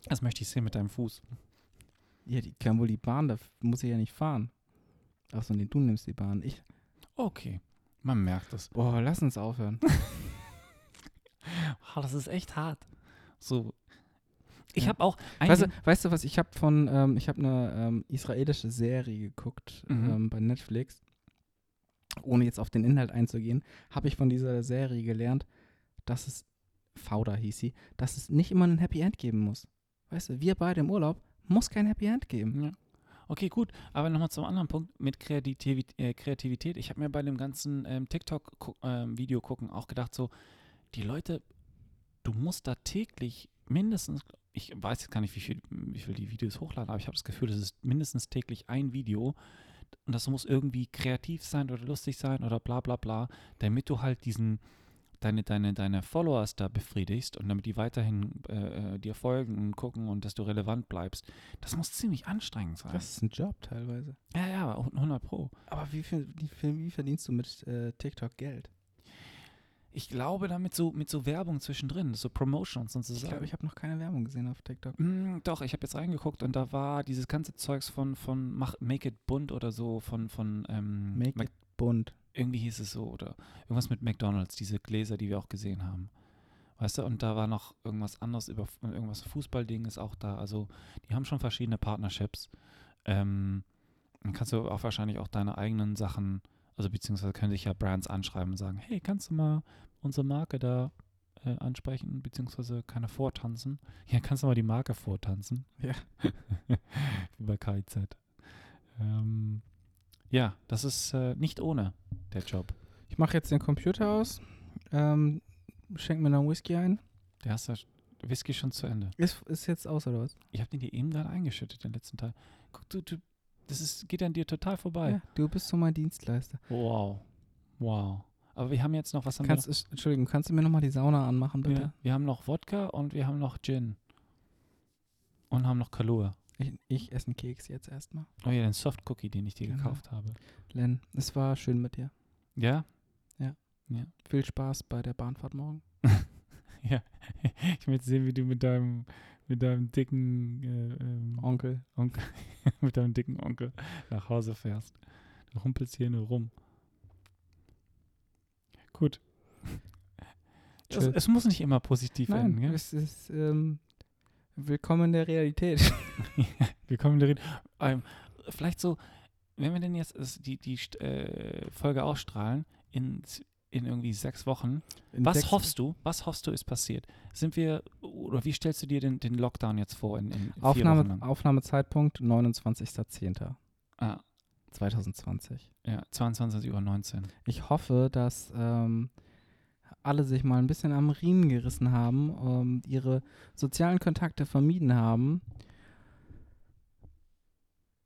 Das möchte ich sehen mit deinem Fuß. Ja, die kann wohl die Bahn, da muss ich ja nicht fahren. Achso, nee, du nimmst die Bahn. Ich, Okay, man merkt es. boah, lass uns aufhören. Oh, das ist echt hart. So. Ich Ja. habe auch. ein Weißt du, weißt du was, ich habe von, ähm, ich habe eine ähm, israelische Serie geguckt Mhm. ähm, bei Netflix. Ohne jetzt auf den Inhalt einzugehen, habe ich von dieser Serie gelernt, dass es, Fauda hieß sie, dass es nicht immer ein Happy End geben muss. Weißt du, wir beide im Urlaub, muss kein Happy End geben. Ja. Okay, gut. Aber nochmal zum anderen Punkt mit Kreativität. Äh, Kreativität. Ich habe mir bei dem ganzen ähm, TikTok-Video gucken auch gedacht, so, die Leute, du musst da täglich mindestens, ich weiß jetzt gar nicht, wie viel, wie viel die Videos hochladen, aber ich habe das Gefühl, das ist mindestens täglich ein Video. Und das muss irgendwie kreativ sein oder lustig sein oder bla bla bla, damit du halt diesen, deine, deine, deine Followers da befriedigst und damit die weiterhin äh, äh, dir folgen und gucken und dass du relevant bleibst. Das muss ziemlich anstrengend sein. Das ist ein Job teilweise. Ja, ja, aber 100 Pro. Aber wie, viel, wie, viel, wie verdienst du mit äh, TikTok Geld? Ich glaube, damit so mit so Werbung zwischendrin, so Promotions und Ich sozusagen. glaube, ich habe noch keine Werbung gesehen auf TikTok. Mm, doch, ich habe jetzt reingeguckt und da war dieses ganze Zeugs von, von Mach, Make It Bunt oder so, von, von ähm, Make Mac- it bunt. irgendwie hieß es so, oder irgendwas mit McDonalds, diese Gläser, die wir auch gesehen haben. Weißt du, und da war noch irgendwas anderes über irgendwas Fußballding ist auch da. Also die haben schon verschiedene Partnerships. Ähm, dann kannst du auch wahrscheinlich auch deine eigenen Sachen, also beziehungsweise können sich ja Brands anschreiben und sagen, hey, kannst du mal unsere Marke da äh, ansprechen, beziehungsweise keine vortanzen? Ja, kannst du mal die Marke vortanzen? Ja. Wie bei KIZ. Ähm, ja, das ist äh, nicht ohne, der Job. Ich mache jetzt den Computer aus, ähm, schenk mir noch einen Whisky ein. Der hast ja Whisky schon zu Ende. Ist, ist jetzt aus oder was? Ich habe den dir eben gerade eingeschüttet, den letzten Teil. Guck, du, du, das ist, geht an dir total vorbei. Ja, du bist so mein Dienstleister. Wow. Wow. Aber wir haben jetzt noch, was haben Kannst, ist- Entschuldigung, kannst du mir nochmal die Sauna anmachen, noch? bitte? Wir, wir haben noch Wodka und wir haben noch Gin. Und haben noch Kalua. Ich, ich esse einen Keks jetzt erstmal. Oh ja, den Soft Cookie, den ich dir Genau. gekauft habe. Len, es war schön mit dir. Ja? Viel Spaß bei der Bahnfahrt morgen. Ja. Ich möchte sehen, wie du mit deinem, mit deinem dicken äh, ähm, Onkel. Onkel, mit deinem dicken Onkel nach Hause fährst. Du humpelst hier nur rum. Gut. Es, es muss nicht immer positiv Nein, enden. Gell? es ist ähm, willkommen in der Realität. Wir kommen darin. Ähm, vielleicht so, wenn wir denn jetzt die, die äh, Folge ausstrahlen in, in irgendwie sechs Wochen, In was sechs- hoffst du? Was hoffst du ist passiert? Sind wir, oder wie stellst du dir den, den Lockdown jetzt vor in, in Aufnahme? Aufnahmezeitpunkt 29.10.2020. Ah, ja, 22 Uhr 19. Ich hoffe, dass ähm, alle sich mal ein bisschen am Riemen gerissen haben, ähm, ihre sozialen Kontakte vermieden haben,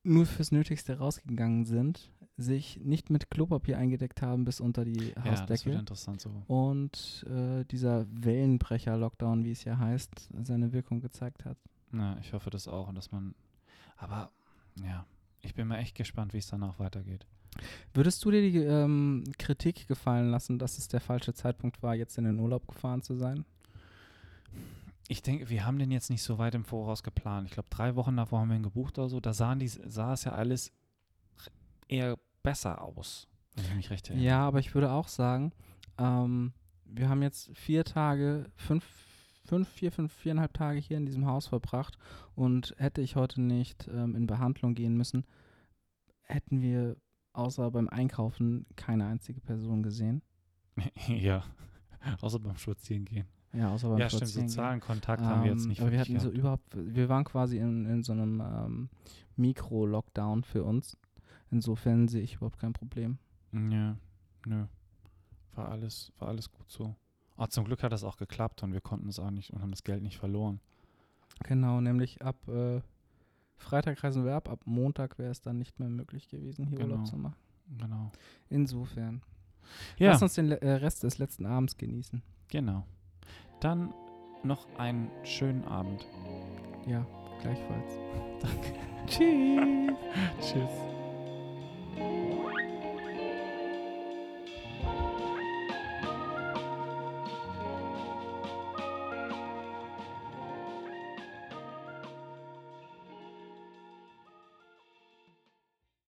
nur fürs Nötigste rausgegangen sind, sich nicht mit Klopapier eingedeckt haben bis unter die Ja, das wird Hausdecke interessant so. und äh, dieser Wellenbrecher-Lockdown, wie es ja heißt, seine Wirkung gezeigt hat. Na, ich hoffe das auch und dass man. Aber ja, ich bin mal echt gespannt, wie es danach weitergeht. Würdest du dir die ähm, Kritik gefallen lassen, dass es der falsche Zeitpunkt war, jetzt in den Urlaub gefahren zu sein? Ich denke, wir haben den jetzt nicht so weit im Voraus geplant. Ich glaube, drei Wochen davor haben wir ihn gebucht oder so. Da sahen die, sah es ja alles eher besser aus, wenn ich mich recht erinnere. Ja, aber ich würde auch sagen, ähm, wir haben jetzt vier Tage, fünf, fünf, vier, fünf, viereinhalb Tage hier in diesem Haus verbracht und hätte ich heute nicht ähm, in Behandlung gehen müssen, hätten wir außer beim Einkaufen keine einzige Person gesehen. ja, außer beim Spazierengehen. Ja, außer beim Ja, stimmt, sozialen Kontakt haben wir jetzt Ähm, nicht aber wir hatten so überhaupt, wir waren quasi in, in so einem ähm, Mikro-Lockdown für uns. Insofern sehe ich überhaupt kein Problem. Ja, nö. War alles, war alles gut so. Ah, zum Glück hat das auch geklappt und wir konnten es auch nicht und haben das Geld nicht verloren. Genau, nämlich ab äh, Freitag reisen wir ab, ab Montag wäre es dann nicht mehr möglich gewesen, hier Genau. Urlaub zu machen. Genau. Insofern. Ja, Lass uns den äh, Rest des letzten Abends genießen. genau. Dann noch einen schönen Abend. Ja, gleichfalls. Danke. Tschüss. Tschüss.